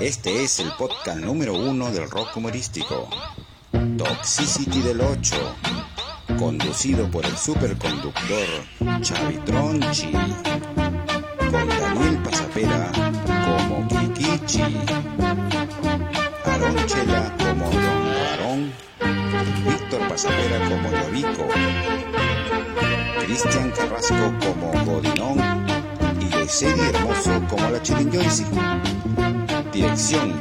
Este es el podcast número uno del rock humorístico. Toxicity del 8. Conducido por el superconductor Chavi Tronchi. Con Daniel Pasapera como Kikichi. Aaron Chela como Don Barón. Víctor Pasapera como Yovico. Cristian Carrasco como Godinón. Y Yoisedi Hermoso como la Chirinjoisi. Dirección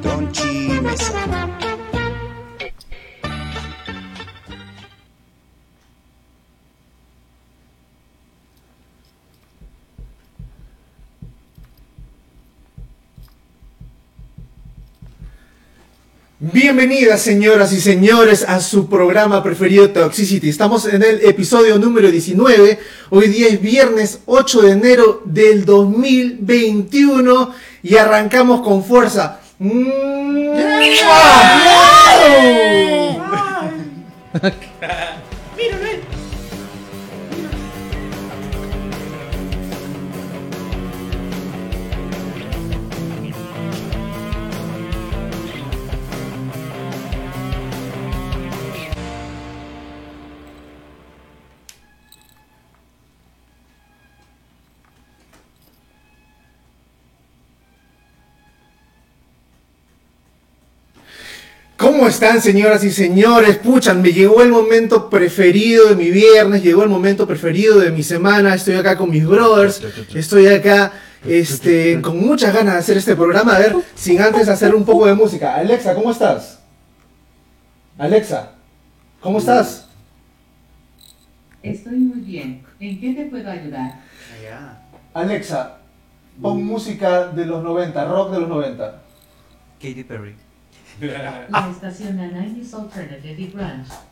Tronchi Mesa. Bienvenidas señoras y señores a su programa preferido Toxicity. Estamos en el episodio número 19. Hoy día es viernes 8 de enero del 2021 y arrancamos con fuerza. ¿Cómo están, señoras y señores? Puchan, me llegó el momento preferido de mi viernes, llegó el momento preferido de mi semana. Estoy acá con mis brothers, estoy acá este, con muchas ganas de hacer este programa. A ver, sin antes hacer un poco de música. Alexa, ¿cómo estás? Alexa, ¿cómo estás? Estoy muy bien. ¿En qué te puedo ayudar? Alexa, pon música de los 90, rock de los 90. Katy Perry.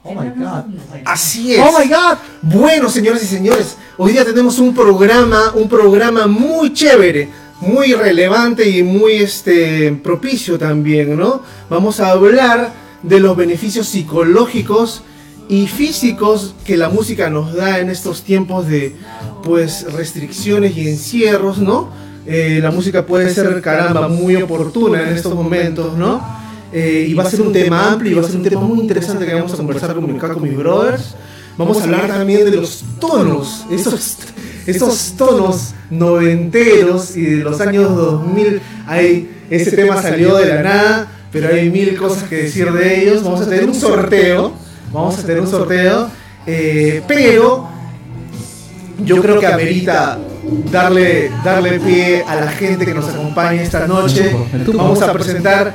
Oh my God. Así es. Oh my God. Bueno, señores y señores, hoy día tenemos un programa, un programa muy chévere, muy relevante y muy este propicio también, ¿no? Vamos a hablar de los beneficios psicológicos y físicos que la música nos da en estos tiempos de pues restricciones y encierros, ¿no? Eh, la música puede ser caramba muy oportuna en estos momentos, ¿no? Eh, y va a ser un tema amplio y va a ser un tema muy interesante que vamos a conversar con, acá con mis brothers. Vamos a hablar también de los tonos, esos, esos tonos noventeros y de los años 2000. Hay, ese tema salió de la nada, pero hay mil cosas que decir de ellos. Vamos a tener un sorteo, vamos a tener un sorteo, eh, pero yo creo que amerita darle, darle pie a la gente que nos acompaña esta noche. Vamos a presentar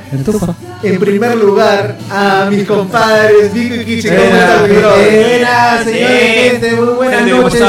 en primer lugar a mis compadres Vico y Kichi. ¿Cómo muy buenas Gente, ¿cómo noches.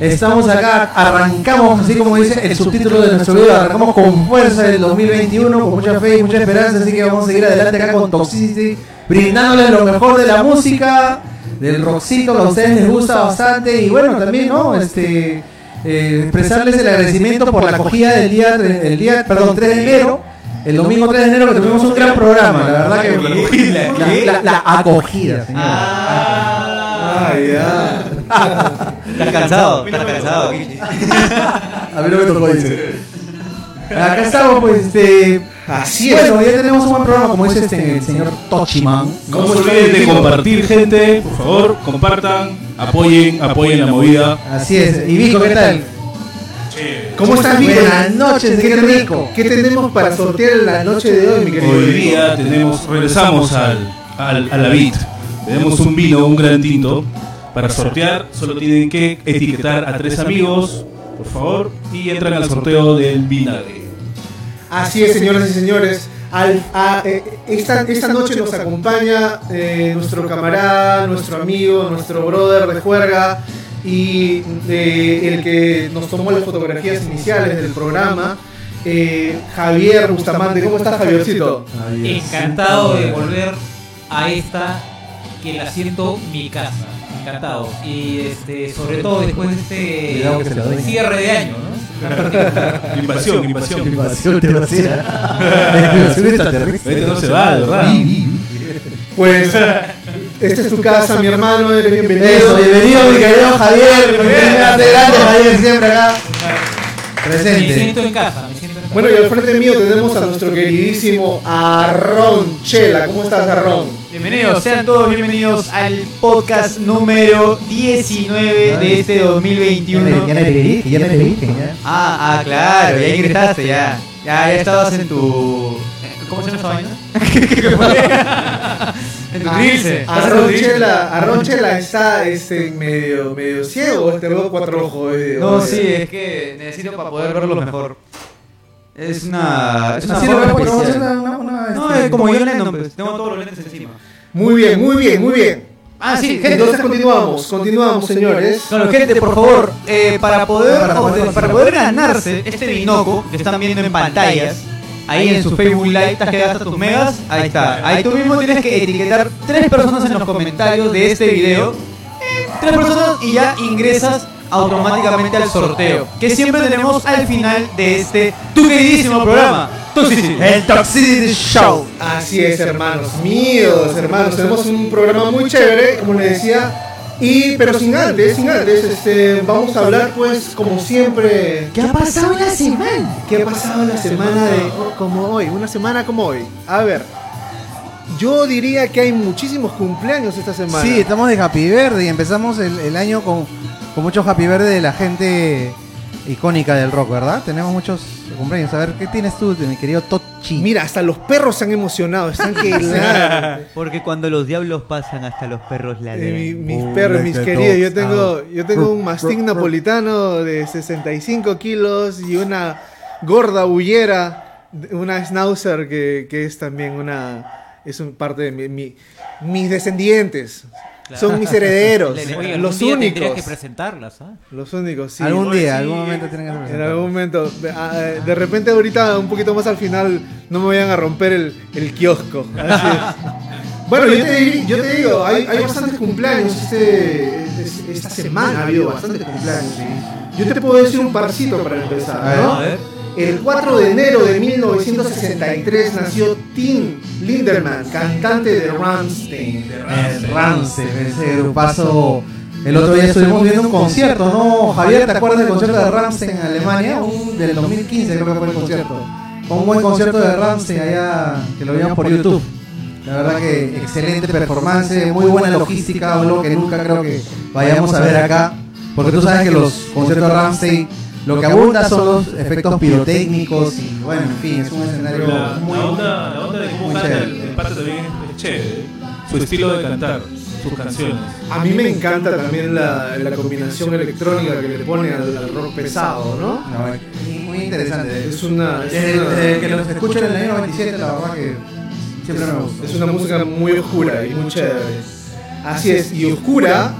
Estamos acá, arrancamos, así como dice el subtítulo de nuestro video, arrancamos con fuerza del 2021, con mucha fe y mucha esperanza, así que vamos a seguir adelante acá con Toxicity, brindándoles lo mejor de la música, del rockcito que a ustedes les gusta bastante, y bueno, también, ¿no? Este, eh, expresarles el agradecimiento por la acogida del día, el día, perdón, 3 de enero, el domingo 3 de enero que tuvimos un gran programa, la verdad que... La, la- la acogida, señor. Ah, ya. ¿Estás cansado? ¿Estás cansado? A ver lo que tocó, dice. Acá estamos, pues, este. Así es. Bueno, ya tenemos un buen programa, como dice este, el señor Tochiman. No se olviden de compartir, gente. Por favor, compartan, apoyen, apoyen la movida. Así es. Y Vico, ¿qué tal? ¿Cómo estás, Vico? Buenas noches, qué rico. ¿Qué tenemos para sortear la noche de hoy, mi querido Hoy día tenemos, regresamos al, al, a la vid. Tenemos un vino, un gran tinto. Para sortear, solo tienen que etiquetar a tres amigos, por favor, y entran al sorteo del vinagre. Así es, señoras y señores. Al- a- eh, esta, esta noche nos acompaña eh, nuestro camarada, nuestro amigo, nuestro brother de juerga y eh, el que nos tomó las fotografías iniciales del programa, eh, Javier Bustamante. ¿Cómo estás, Javiercito? Encantado de volver a esta que la siento mi casa. Encantado. Y este, sobre todo después de este cierre de año, ¿no? Invasión, invasión. Invasión. Este no se va, de verdad. Pues esta es tu casa, mi hermano. Eres bienvenido. Eso, bienvenido mi querido Javier. Grande, grande Javier, siempre acá. Me Presente. siento en casa, me Bueno, y al frente mío tenemos a nuestro queridísimo Arron Chela. ¿Cómo estás, Arron? Bienvenidos, sean todos bienvenidos al podcast número 19 de este Ya me 2021. ya me pediste, ya me pediste, ya. Ah, ah, claro, ya ingresaste, ya. Ya, ya estabas en tu. ¿Cómo se llama esa vaina? en tu trilce. Chela, Chela está este, medio, medio ciego. Te veo cuatro ojos. No, sí, es que necesito para poder verlo mejor. Es una. Es una Sí, forma es una, una, una, No, este, es como Lennon, pues. Tengo todos los lentes encima. Muy bien, muy bien, muy bien. Ah, sí, gente. Entonces continuamos, continuamos, señores. Claro, gente, por favor, eh, para poder Para poder- obte- para poder ganarse este binoco que están viendo en pantallas, ahí en su Facebook Live, estás que gastas tus megas, ahí está. Ahí tú mismo tienes que etiquetar tres personas en los comentarios de este video, eh, tres personas y ya ingresas automáticamente al sorteo, que siempre tenemos al final de este tu queridísimo programa. Toxicity. El Toxicity Show. Así es, hermanos míos, hermanos. Tenemos un programa muy chévere, como les decía. Y, pero sin antes, sin antes, este, vamos a hablar, pues, como siempre. ¿Qué ha pasado en la semana? ¿Qué ha pasado en la semana de como hoy? Una semana como hoy. A ver, yo diría que hay muchísimos cumpleaños esta semana. Sí, estamos de Happy Verde y empezamos el, el año con, con muchos Happy Verde de la gente icónica del rock, ¿verdad? Tenemos muchos cumpleaños. A ver, ¿qué tienes tú, mi querido Tochi? Mira, hasta los perros se han emocionado, están que. Porque cuando los diablos pasan hasta los perros Eh, ladran. mi- mis Oh, perros, mis queridos, yo tengo, yo tengo un mastín napolitano de 65 kilos y una gorda bullera, una schnauzer que, que es también una, es un parte de mi, mi- mis descendientes. Son mis herederos, Oye, algún los día tendrías que únicos. presentarlas, ¿ah? Los únicos, sí. algún día, sí, algún momento tienen que En presentar. algún momento. De, ah, eh, de repente ahorita, un poquito más al final, no me vayan a romper el, el kiosco. Así es. Bueno, yo te, dir- yo te digo, hay, hay bastantes cumpleaños este, es- esta semana, ha habido bastantes cumpleaños. Yo te puedo decir un parcito para empezar, ¿no? A ver. El 4 de enero de 1963 nació Tim Linderman, cantante de Rammstein. El Rance, ese. El otro día estuvimos viendo un concierto, ¿no? Javier, ¿te acuerdas del concierto de Ramsey en Alemania? Un, del 2015 creo que fue el concierto. Un buen concierto de Ramsey allá, que lo vimos por YouTube. La verdad que excelente performance, muy buena logística, algo que nunca creo que vayamos a ver acá. Porque tú sabes que los conciertos de Ramsey lo que abunda son los efectos pirotécnicos y bueno, en fin, es un escenario La, muy, la onda, la onda de cómo muy canta chévere. el, el también es, chévere. Su estilo de cantar, sus canciones. A mí me encanta también la, la combinación electrónica que le pone al, al rock pesado, ¿no? No, muy- muy interesante. Es una, es Desde, una- desde que los escucho en el año 97, la verdad que siempre me gustó. es una música muy oscura y muy chévere. Así es, y oscura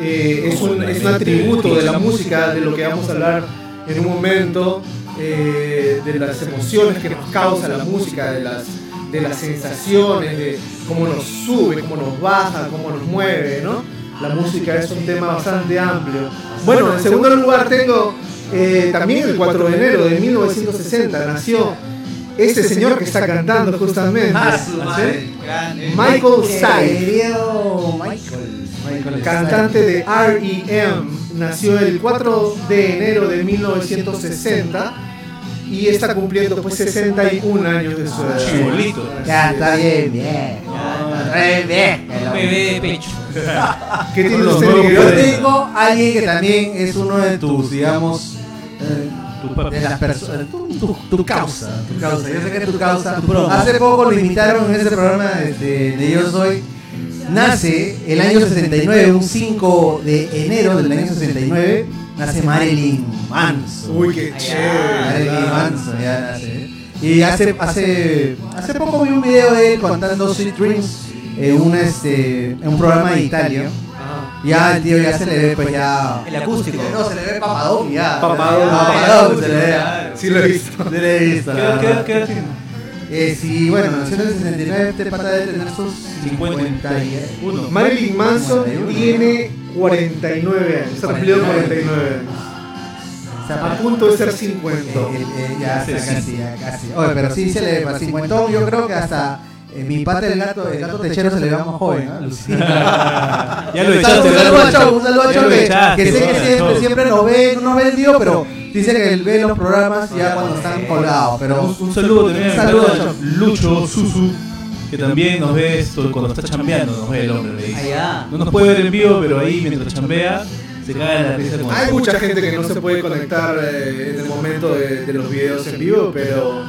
eh, es, un, es un atributo de la música, de lo que vamos a hablar en un momento, eh, de las emociones que nos causa la música, de las, de las sensaciones, de cómo nos sube, cómo nos baja, cómo nos mueve, ¿no? La música es un tema bastante amplio. Bueno, en segundo lugar tengo eh, también el 4 de enero de 1960 nació este señor que está cantando justamente. Ah, ¿sí? Michael Stipe, Querido Michael. Michael cantante de R.E.M., nació el 4 de enero de 1960 y está cumpliendo pues 61 años de su edad. Chibolito. Ya está bien, bien. Ya, está bien. Un bebé de pecho. ¿Qué tiene usted, Miguel? Yo tengo alguien que también es uno de tus, digamos, eh, Tu de las personas, tu, tu- tu causa, tu causa. Yo sé que tu causa. Hace poco lo invitaron en ese programa de, de- de Yo Soy. Nace el año 69, un 5 de enero del año 69, nace Marilyn Manson. Uy, qué chévere. Marilyn Manson ya nace. Y hace, hace, hace poco vi un video de él cantando Sweet Dreams en un, este, en un programa de Italia. Ah. Ya el tío ya se le ve pues ya... El acústico. No, se le ve papadón ya. Papadón. Papadón se le ve. Sí lo he visto. Se le he visto. ¿Qué qué qué? Eh, sí, bueno, nació en el 69, este pata debe tener sus 51. Marilyn Manson tiene 49 años. Está cumplido 49 años. A punto de ser 50. Eh, eh, ya está casi, ya casi. Oye, pero sí se le para 50. Yo creo que hasta eh, mi pata el gato, el gato techero se le ve más joven, ¿ah? Alucina. Ya lo echaste, un ya saludo a Chau, un saludo a Chau, que, sé que siempre, siempre nos ve, no nos ve en vivo, pero dice que él ve los programas ya cuando están colgados. Pero Un, un saludo también un a saludo, mi Chau. Lucho Susu, que también nos ve esto cuando está chambeando, nos ve el hombre. le dice. No nos puede ver en vivo, pero ahí mientras chambea, se caga en la risa Hay mucha gente que no se puede conectar eh, en el momento de, de los videos en vivo, pero,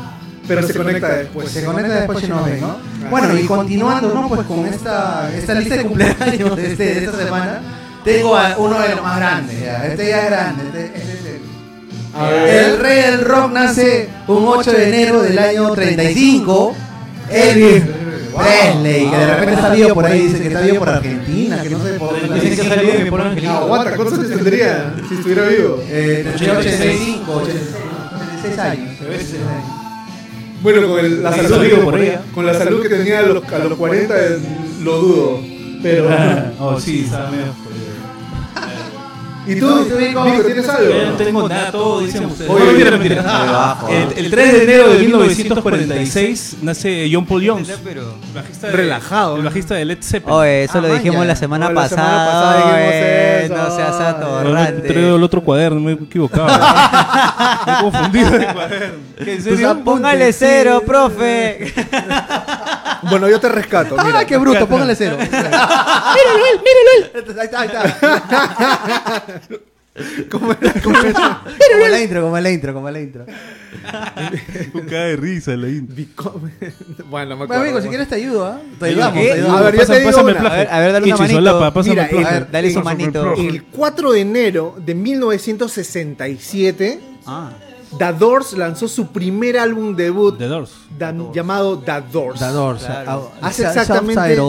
pero se conecta después. se conecta después ve, ¿no? Bueno, y continuando, ¿no? Pues con esta, esta lista de cumpleaños de, este- de esta semana, tengo a uno de los más grandes, ya. Este ya es grande, este, este es el... A ver. El rey del rock nace un 8 de enero del año 35. Elvis Presley, que de repente está vivo por ahí, dice que está vivo por Argentina, que no sé por dónde. Dicen que pueblo angelino. Aguanta, ¿cuántos años tendría si estuviera vivo? Eh, tendría 85, 86 años. 86 años. Bueno, con el- la salud, por con la salud que tenía a los, a los 40 eh, lo dudo. Pero Oh, sí, está medio jodido. ¿Y tú, Nico, tienes Yo algo? no tengo nada, todo dicen ustedes. Oye, no, mentira, mentira. El, el 3 de enero de 1946 nace John Paul Jones. Bajista de- Relajado. El bajista de Led Zeppelin. Oye, eso Ah, lo dijimos la semana la semana pasada. pasada dijimos oye, eso, no seas atorrante. traigo el otro cuaderno, me he equivocado. me he confundido de cuaderno. ¿Qué, en serio? Póngale cero, profe. Bueno, yo te rescato. Mira. ¡Ah, qué bruto! Póngale cero. míralo él, míralo él. Ahí está, ahí está. ¿Cómo era? ¿Cómo era? Como la intro, como la intro, como la intro. Un caga de risa la intro. Bueno, me Bueno, acuerdo. amigo, si quieres te ayudo, ¿ah? Te ayudamos, te A ayudamos. ver, yo te digo Pásame una. A ver, a ver, dale una manito. Mira. A ver, dale su manito. El 4 de enero de 1967, Ah, The Doors lanzó su primer álbum debut The Doors. da- llamado The Doors. The Doors. Claro. ah, Hace self- exactamente,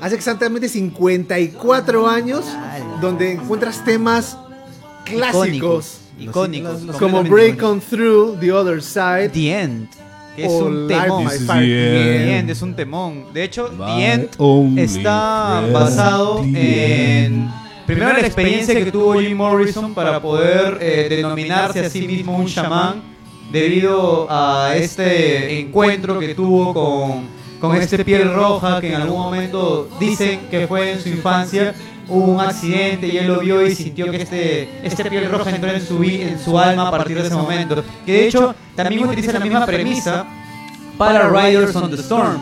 hace exactamente 54 años donde encuentras temas clásicos icónicos. como completamente Break icónicos. On Through, The Other Side The End. Que es un temón. The. The End es un temón. De hecho, My The End está basado en. Primero la experiencia que tuvo Jim Morrison para poder eh, denominarse a sí mismo un chamán debido a este encuentro que tuvo con, con este piel roja que en algún momento dicen que fue en su infancia. Hubo un accidente y él lo vio y sintió que este, este piel roja entró en su, en su alma a partir de ese momento. Que de hecho también utiliza la misma premisa para Riders on the Storm.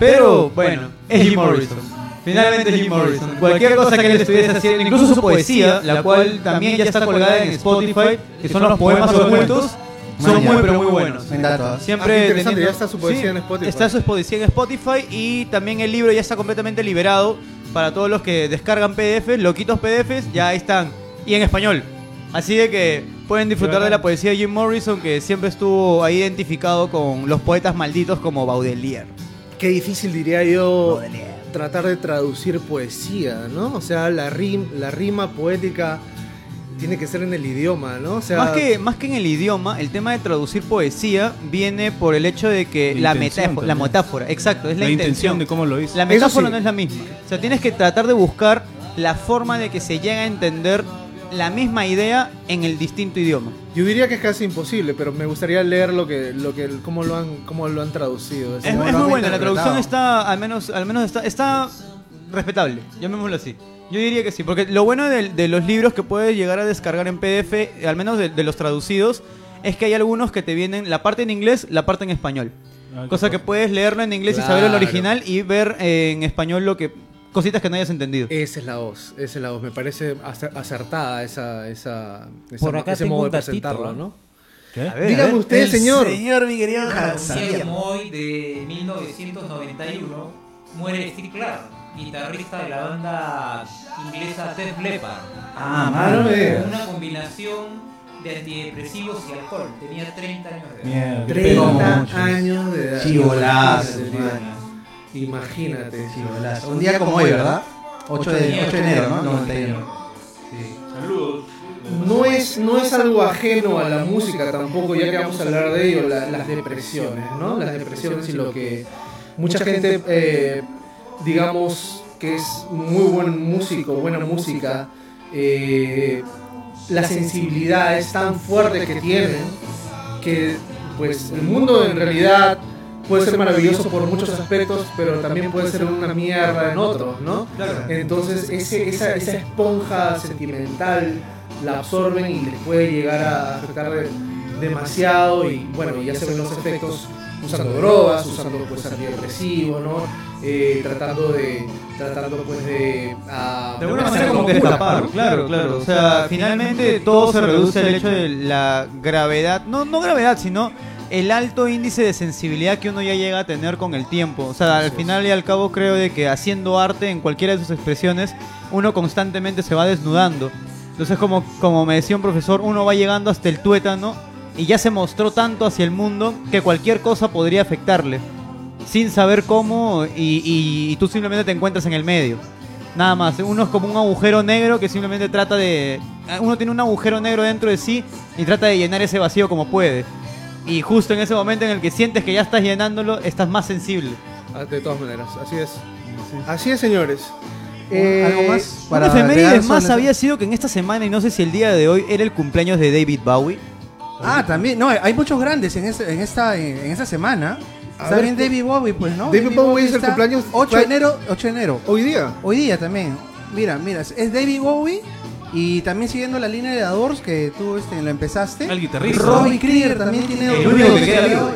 Pero bueno, es Jim Morrison. Finalmente es Jim Morrison. Cualquier cosa que él estuviese haciendo, incluso su poesía, la cual también ya está colgada en Spotify, que son los poemas ocultos, son muy pero muy buenos. ¿ah? Ah, Siempre qué interesante, teniendo- ya está su poesía en Spotify. Está su poesía en Spotify y también el libro ya está completamente liberado para todos los que descargan PDF, loquitos PDFs, ya ahí están. Y en español. Así de que pueden disfrutar de la poesía de Jim Morrison, que siempre estuvo ahí identificado con los poetas malditos como Baudelaire. Qué difícil diría yo tratar de traducir poesía, ¿no? O sea, la, rim, la rima poética tiene que ser en el idioma, ¿no? O sea, Más que, más que en el idioma, el tema de traducir poesía viene por el hecho de que La metáfora, la metáfora, exacto, es la, La intención intención. de cómo lo hizo. La metáfora sí. no es la misma. O sea, tienes que tratar de buscar la forma de que se llegue a entender la misma idea en el distinto idioma. yo diría que es casi imposible, pero me gustaría leer lo que, lo que, cómo lo han, cómo lo han traducido. Es, Eso. ¿Cómo es lo muy buena, la traducción está, al menos, al menos está, está respetable, llamémoslo así. Yo diría que sí, porque lo bueno de, de los libros que puedes llegar a descargar en PDF, al menos de, de los traducidos, es que hay algunos que te vienen la parte en inglés, la parte en español. Ah, Cosa que puedes leerlo en inglés y saber el Claro. original y ver eh, en español lo que cositas que no hayas entendido. Esa es la voz, esa es la voz. Me parece acer- acertada esa, esa, esa- Por acá ese tengo modo un de presentarlo. ¿no? ¿Qué? A ver, a Dígame ver. usted, señor. Señor, mi querido Un Hansa. día como hoy de 1991 muere Steve Clark, guitarrista de la banda inglesa Def Leppard. Ah, digas. Una combinación de antidepresivos y alcohol. Tenía 30 años de edad. Mierda. 30 mucho. años de edad. Chivolazo, Imagínate. Chivolazo. Un día como hoy, ¿verdad? 8 de, 8 de enero, ¿no? 91. Saludos. No es, no es algo ajeno a la música tampoco, ya que vamos a hablar de ello, la- las depresiones, ¿no? Las depresiones y lo que mucha gente, eh, digamos, que es muy buen músico, buena música, eh, la sensibilidad es tan fuerte que tienen que, pues, el mundo en realidad puede ser maravilloso por muchos aspectos, pero también puede ser una mierda en otros, ¿no? Entonces ese, esa, esa esponja sentimental la absorben y les puede llegar a afectar de- demasiado y bueno, ya se ven los efectos usando drogas, usando pues antidepresivos, ¿no? Eh, tratando de, tratando pues de... ah, De alguna manera como que ¿no? claro, claro. O sea, finalmente todo se reduce al hecho de la gravedad, no, no gravedad, sino el alto índice de sensibilidad que uno ya llega a tener con el tiempo. O sea, al final y al cabo creo de que haciendo arte en cualquiera de sus expresiones, uno constantemente se va desnudando. Entonces, como, como me decía un profesor, uno va llegando hasta el tuétano y ya se mostró tanto hacia el mundo que cualquier cosa podría afectarle. Sin saber cómo y, y- y tú simplemente te encuentras en el medio. Nada más, uno es como un agujero negro que simplemente trata de... Uno tiene un agujero negro dentro de sí y trata de llenar ese vacío como puede. Y justo en ese momento en el que sientes que ya estás llenándolo, estás más sensible. Ah, De todas maneras, así es. Así es, señores. Eh, ¿Algo más? Una Para efeméride agregar más había sido que en esta semana, y no sé si el día de hoy, era el cumpleaños de David Bowie. Ah, también, no, hay muchos grandes en, este- en esta en esta semana. A Está ver, bien David Bowie, pues, ¿no? David Bowie es el está cumpleaños- 8 de enero, 8 de enero. Hoy día. Hoy día también. Mira, mira, es David Bowie y también siguiendo la línea de The Doors que tú este, lo empezaste. El guitarrista. Robbie Krieger también tiene El otro único que queda vivo.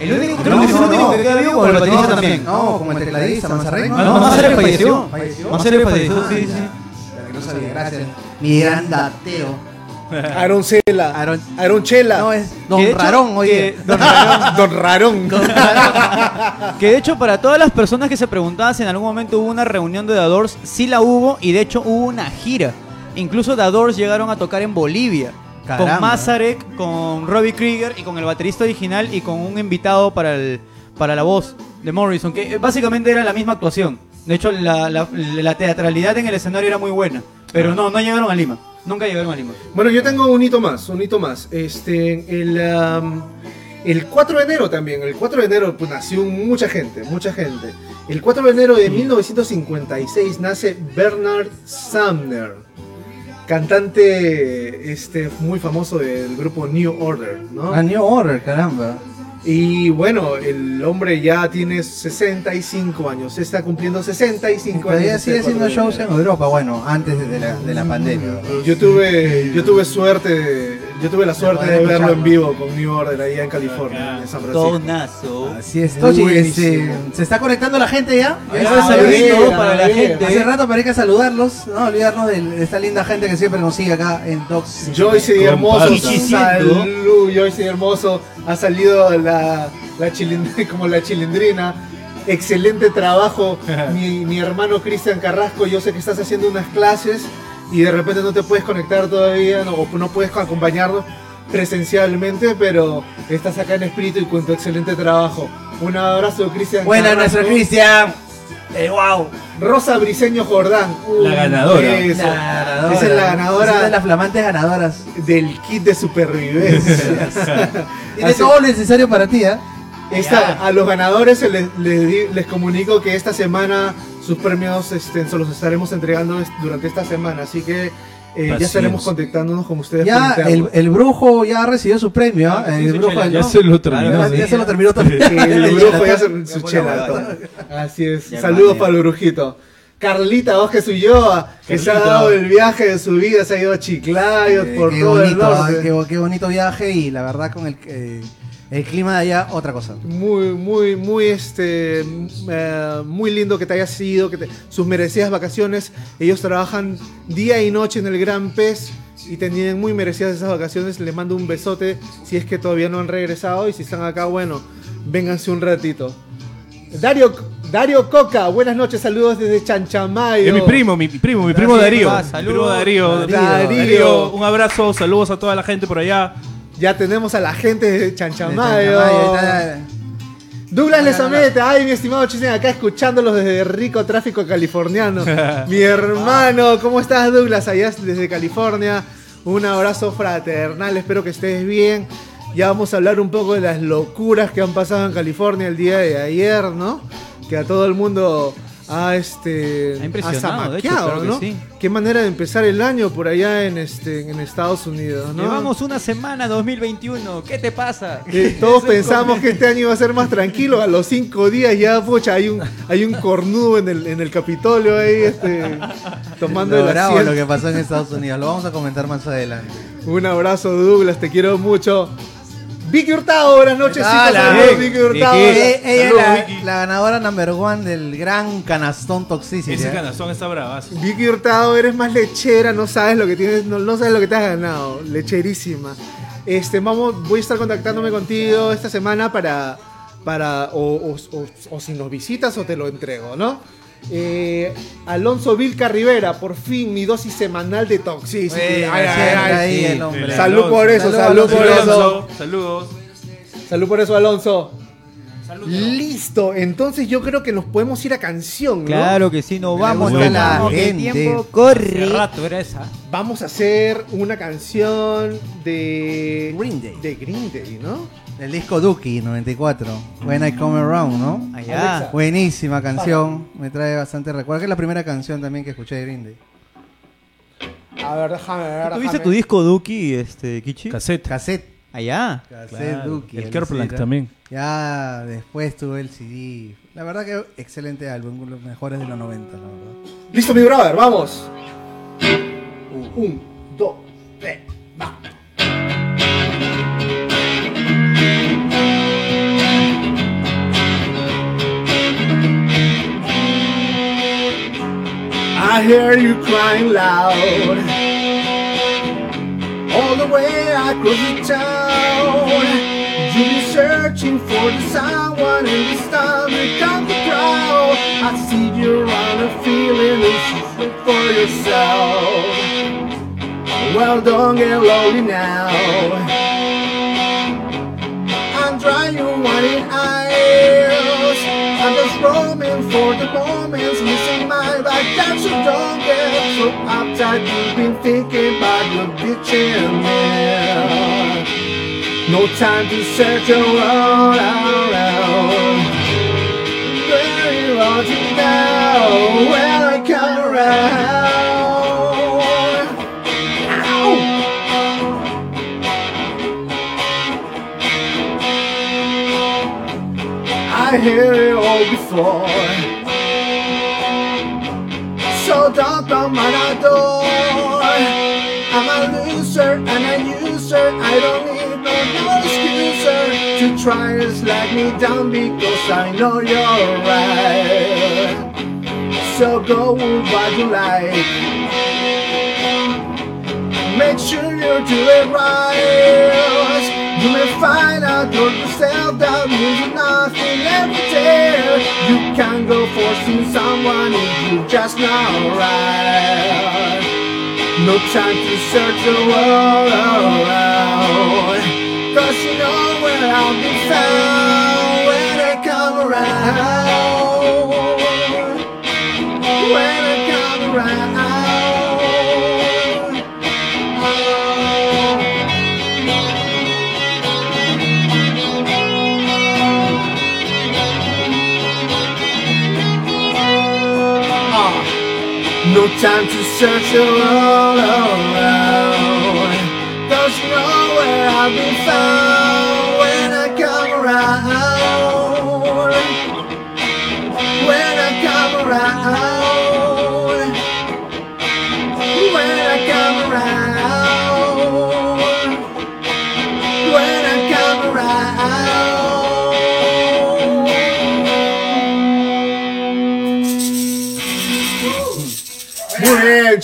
El único, creo que es el no, único no. que queda vivo o el baterista No, también. No, como el tecladista, Manzarek. Ah, no, Manzarek falleció. Manzarek falleció, sí, sí. Para que no sabía, gracias. Mi gran datero. Aroncela. Aaron- Aronchela. No, es Don Que de hecho, Rarón, oye. que- Don Rarón. Don Rarón. Que de hecho, para todas las personas que se preguntaban si en algún momento hubo una reunión de The Doors, sí la hubo y de hecho hubo una gira. Incluso The Doors llegaron a tocar en Bolivia. Caramba. Con Mazarek, con Robbie Krieger y con el baterista original y con un invitado para, el, para la voz de Morrison, que básicamente era la misma actuación. De hecho, la, la- la teatralidad en el escenario era muy buena. Pero no, no llegaron a Lima. Nunca llegaron a Lima. Bueno, yo tengo un hito más, un hito más. Este, el, el 4 de enero también, el 4 de enero pues, nació mucha gente, mucha gente. El 4 de enero de 1956 nace Bernard Sumner, cantante este, muy famoso del grupo New Order, ¿no? A New Order, caramba. Y bueno, el hombre ya tiene 65 años, está cumpliendo 65 años. Todavía este sigue haciendo 4 de shows en Europa, bueno, antes de la, de la pandemia. Yo tuve, yo tuve suerte, de- yo tuve la suerte de verlo en vivo con New Order allá en California, en San Francisco. Tonazo. Así es, buenísimo. este, ¿se está conectando la gente ya? Ya, Ya saludito saludito para la gente. Hace rato para ir a saludarlos, no olvidarnos de, esta linda gente que siempre nos sigue acá en Docs. Joyce y Hermoso, salud, Joyce y Hermoso, ha salido la, la chilindrina, como la chilindrina. Excelente trabajo, mi, mi hermano Cristian Carrasco, yo sé que estás haciendo unas clases y de repente no te puedes conectar todavía no, o no puedes acompañarnos presencialmente, pero estás acá en espíritu y con tu excelente trabajo. Un abrazo, Cristian. Buena nuestro Cristian. Eh, wow. Rosa Briseño Jordán. La ganadora. beso. La ganadora. Esa es la ganadora. Esa es de las flamantes ganadoras. del kit de supervivencia. Tiene todo lo necesario para ti, ¿eh? Esta- a los ganadores se les, les di- les comunico que esta semana sus premios este, se los estaremos entregando durante esta semana, así que eh, ya estaremos es. contactándonos con ustedes. Ya por el, el brujo ya recibió su premio, ¿ah? sí, el brujo chela, ya ¿no? se lo terminó. Claro, ya, ya se lo terminó también. el brujo ya se su chela. Así es. Ya, Saludos para el brujito. Carlita Vázquez Ulloa, que se ha Carlita. dado el viaje de su vida, se ha ido a Chiclayo, Eh, por qué todo el bonito, ¿ah? norte. qué, qué bonito viaje y la verdad con el, eh, el clima de allá, otra cosa. Muy, muy, muy, este, eh, muy lindo que te hayas ido, que te- sus merecidas vacaciones. Ellos trabajan día y noche en el Gran Pez y tenían muy merecidas esas vacaciones. Les mando un besote si es que todavía no han regresado y si están acá, bueno, vénganse un ratito. Dario, Dario Coca, buenas noches, saludos desde Chanchamayo. Es mi primo, mi, mi primo, mi primo Darío. Saludos. Darío. Darío. Darío, un abrazo, saludos a toda la gente por allá. Ya tenemos a la gente de De Chanchamayo. Está- Douglas Lezamete, ay mi estimado Chisen, acá escuchándolos desde rico tráfico californiano. mi hermano, ¿cómo estás Douglas? Allá desde California. Un abrazo fraternal, espero que estés bien. Ya vamos a hablar un poco de las locuras que han pasado en California el día de ayer, ¿no? Que a todo el mundo ha este Ha impresionado, ha hecho, zamaqueado, claro que ¿no? sí. Qué manera de empezar el año por allá en este en Estados Unidos, ¿no? Llevamos una semana 2021. ¿Qué te pasa? Eh, todos pensamos que este año iba a ser más tranquilo. A los cinco días ya, pucha, hay un, hay un cornudo en el, en el Capitolio ahí, este, tomando Lo el bravo asiento. lo que pasó en Estados Unidos. Lo vamos a comentar más adelante. Un abrazo, Douglas, te quiero mucho. Vicky Hurtado, buenas noches, chicos. Hola. Saludos, Vicky Hurtado. Vicky. Eh, ella es Saludos, la, Vicky. la ganadora number one del gran canastón Toxicity. Ese canastón está bravazo. Vicky Hurtado, eres más lechera, no sabes lo que tienes, no, no sabes lo que te has ganado, lecherísima. Este, vamos, voy a estar contactándome contigo esta semana para, para o, o- o- o si nos visitas o te lo entrego, ¿no? Eh, Alonso Vilca Rivera, por fin mi dosis semanal de Ay, ay, ay, ahí sí. Salud por eso, Salud, salud por Alonso. eso. Saludos. Salud por eso, Alonso. Listo, entonces yo creo que nos podemos ir a canción, ¿no? Claro que sí, nos vamos. nos la gente. tiempo corre. rato era esa. Vamos a hacer una canción de Green Day. de Green Day, ¿no? El disco Dookie 94. When I Come Around, ¿no? Allá. Buenísima canción. Me trae bastante recuerdo. Que es la primera canción también que escuché de Green Day. A ver, déjame ver. ¿Tuviste tu disco Duki, este, Kichi? Cassette. Cassette. Allá. Cassette Claro. Dookie. El Kerplunk sí, también. Ya después tuve el CD. La verdad que excelente álbum. Uno de los mejores de los 90, la verdad. Listo, mi brother, vamos. Un, dos, hear you crying loud all the way across the town. You've been searching for the someone, and this time you come the crowd. I see you around and feeling it for yourself. Well, don't get lonely now. I'm trying your whining eyes. I'm just roaming for the moments, so uptight. You've been thinking about your bitch and man. No time to search around, around. Where you are to now? When I come around. I hear it all before. I'm a loser and a user. I don't need no, excuser to try to slack me down because I know you're right. So go with what you like. Make sure you do it right. You may find out you're yourself that means nothing every day. You can't go forcing someone if you just not right. No time to search the world around. Cause you know where I'll be found when I come around. Time to search the world around. Don't you know where I'll be found when I come around? When I come around.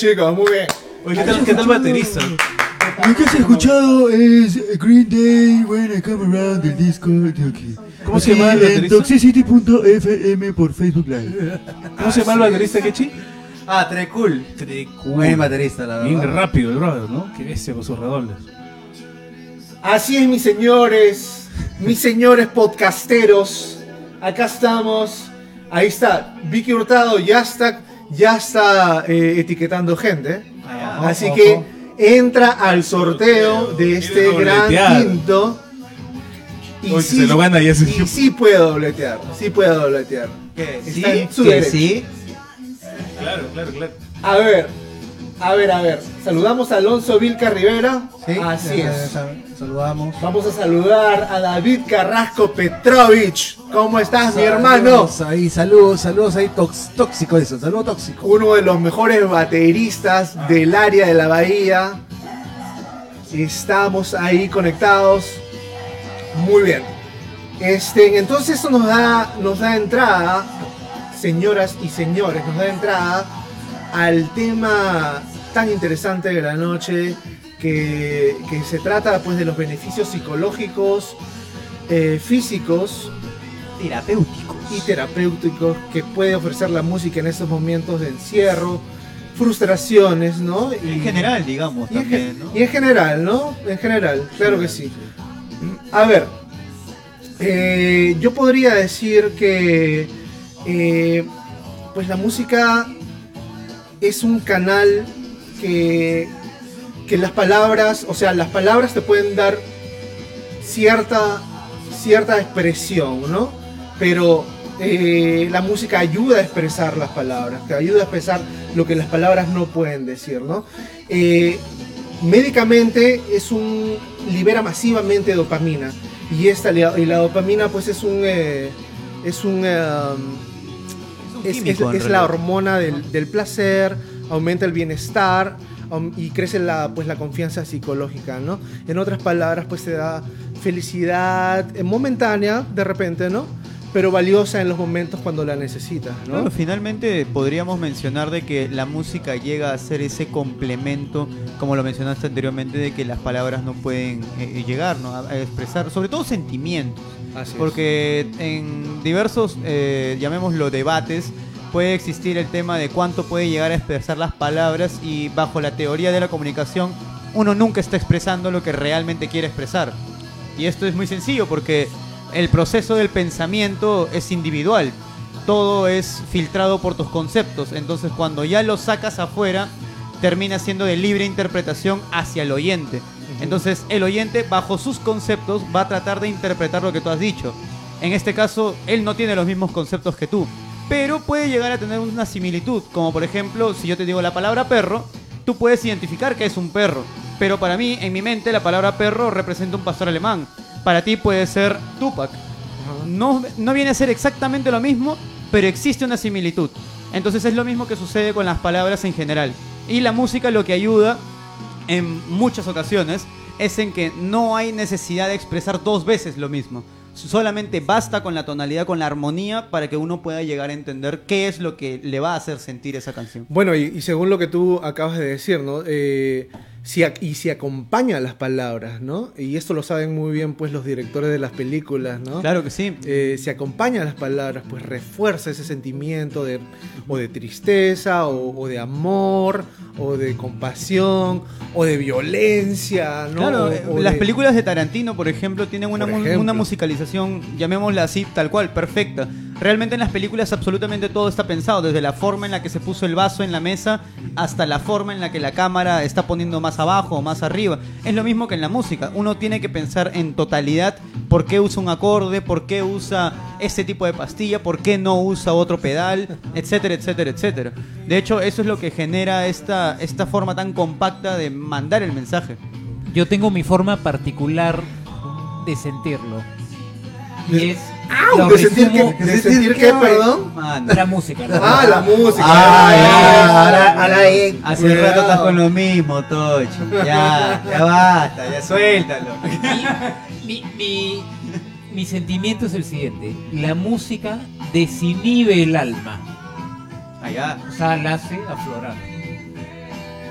Chicos, muy bien. Oye, ¿qué tal, qué tal baterista? Lo que has escuchado es Green Day When I Come Around del disco Dookie. ¿Cómo se llama el baterista? Toxicity.fm por Facebook Live. ¿Cómo se llama el baterista, Kechi? Ah, Trecool. Buen baterista, la Bien verdad. rápido el brother, ¿no? Qué bestia con sus redobles. Así es, mis señores, mis señores podcasteros. Acá estamos. Ahí está, Vicky Hurtado ya está, ya está eh, etiquetando gente. Así ojo. que entra al sorteo de este gran dobletear. quinto. Y Oye, sí, se lo ese y sí puede dobletear, sí puede dobletear. ¿Qué? Está ¿Sí? en su ¿Que sí? Claro, claro, claro. A ver, a ver, a ver. Saludamos a Alonso Vilca Rivera. Sí, Así es. Saludamos. Vamos a saludar a David Carrasco Petrovich. ¿Cómo estás, mi hermano? Saludos Ahí, saludos, saludos ahí, tóxico eso, saludo tóxico. Uno de los mejores bateristas del área de la bahía. Estamos ahí conectados. Muy bien. Este, entonces eso nos da, nos da entrada, señoras y señores, nos da entrada al tema tan interesante de la noche que, que se trata pues de los beneficios psicológicos, eh, físicos Terapéuticos. y terapéuticos que puede ofrecer la música en estos momentos de encierro, frustraciones, ¿no? Y, En general, digamos, y en, también, gen- ¿no? y en general, ¿no? En general, claro que sí. A ver, eh, yo podría decir que eh, pues la música es un canal que, que las palabras, o sea, las palabras te pueden dar cierta, cierta expresión, ¿no? Pero eh, la música ayuda a expresar las palabras, te ayuda a expresar lo que las palabras no pueden decir, ¿no? Eh, médicamente es un libera masivamente dopamina y esta y la dopamina pues es un eh, es un eh, es, químico, es- la hormona del, del placer, aumenta el bienestar y crece la, pues, la confianza psicológica, ¿no? En otras palabras, pues te da felicidad eh, momentánea, de repente, ¿no? Pero valiosa en los momentos cuando la necesitas, ¿no? Claro, finalmente podríamos mencionar de que la música llega a ser ese complemento, como lo mencionaste anteriormente, de que las palabras no pueden eh, llegar ¿no? a, a expresar, sobre todo sentimientos. Así es. Porque en diversos, eh, llamémoslo debates, puede existir el tema de cuánto puede llegar a expresar las palabras y bajo la teoría de la comunicación uno nunca está expresando lo que realmente quiere expresar. Y esto es muy sencillo porque el proceso del pensamiento es individual. Todo es filtrado por tus conceptos. Entonces cuando ya lo sacas afuera, termina siendo de libre interpretación hacia el oyente. Entonces el oyente bajo sus conceptos va a tratar de interpretar lo que tú has dicho. En este caso, él no tiene los mismos conceptos que tú. Pero puede llegar a tener una similitud. Como por ejemplo, si yo te digo la palabra perro, tú puedes identificar que es un perro. Pero para mí, en mi mente, la palabra perro representa un pastor alemán. Para ti puede ser Tupac. No, no viene a ser exactamente lo mismo, pero existe una similitud. Entonces es lo mismo que sucede con las palabras en general. Y la música lo que ayuda en muchas ocasiones es en que no hay necesidad de expresar dos veces lo mismo. Solamente basta con la tonalidad, con la armonía, para que uno pueda llegar a entender qué es lo que le va a hacer sentir esa canción. Bueno, y, según lo que tú acabas de decir, ¿no? Eh, si y si acompaña las palabras, ¿no? Y esto lo saben muy bien, pues, los directores de las películas, ¿no? Claro que sí. Eh, si acompaña las palabras, pues refuerza ese sentimiento de, o de tristeza, o, o de amor, o de compasión, o de violencia, ¿no? Claro, O- eh, o las de- películas de Tarantino, por ejemplo, tienen una, Por mu- ejemplo. una musicalización, llamémosla así, tal cual, perfecta. Realmente en las películas absolutamente todo está pensado, desde la forma en la que se puso el vaso en la mesa hasta la forma en la que la cámara está poniendo más abajo o más arriba. Es lo mismo que en la música. Uno tiene que pensar en totalidad por qué usa un acorde, por qué usa ese tipo de pastilla, por qué no usa otro pedal, etcétera, etcétera, etcétera. De hecho, eso es lo que genera esta, esta forma tan compacta de mandar el mensaje. Yo tengo mi forma particular de sentirlo. Y es. ¡Au! lo ¿De sentir qué, perdón? Mano. La música. Ah, la música. Ah, ya, ahora, ahí. Hace Cuidado. rato estás con lo mismo, Tocho. Ya, ya basta, ya suéltalo. mi, mi, mi sentimiento es el siguiente: la música desinhibe el alma, Allá. o sea, la hace aflorar.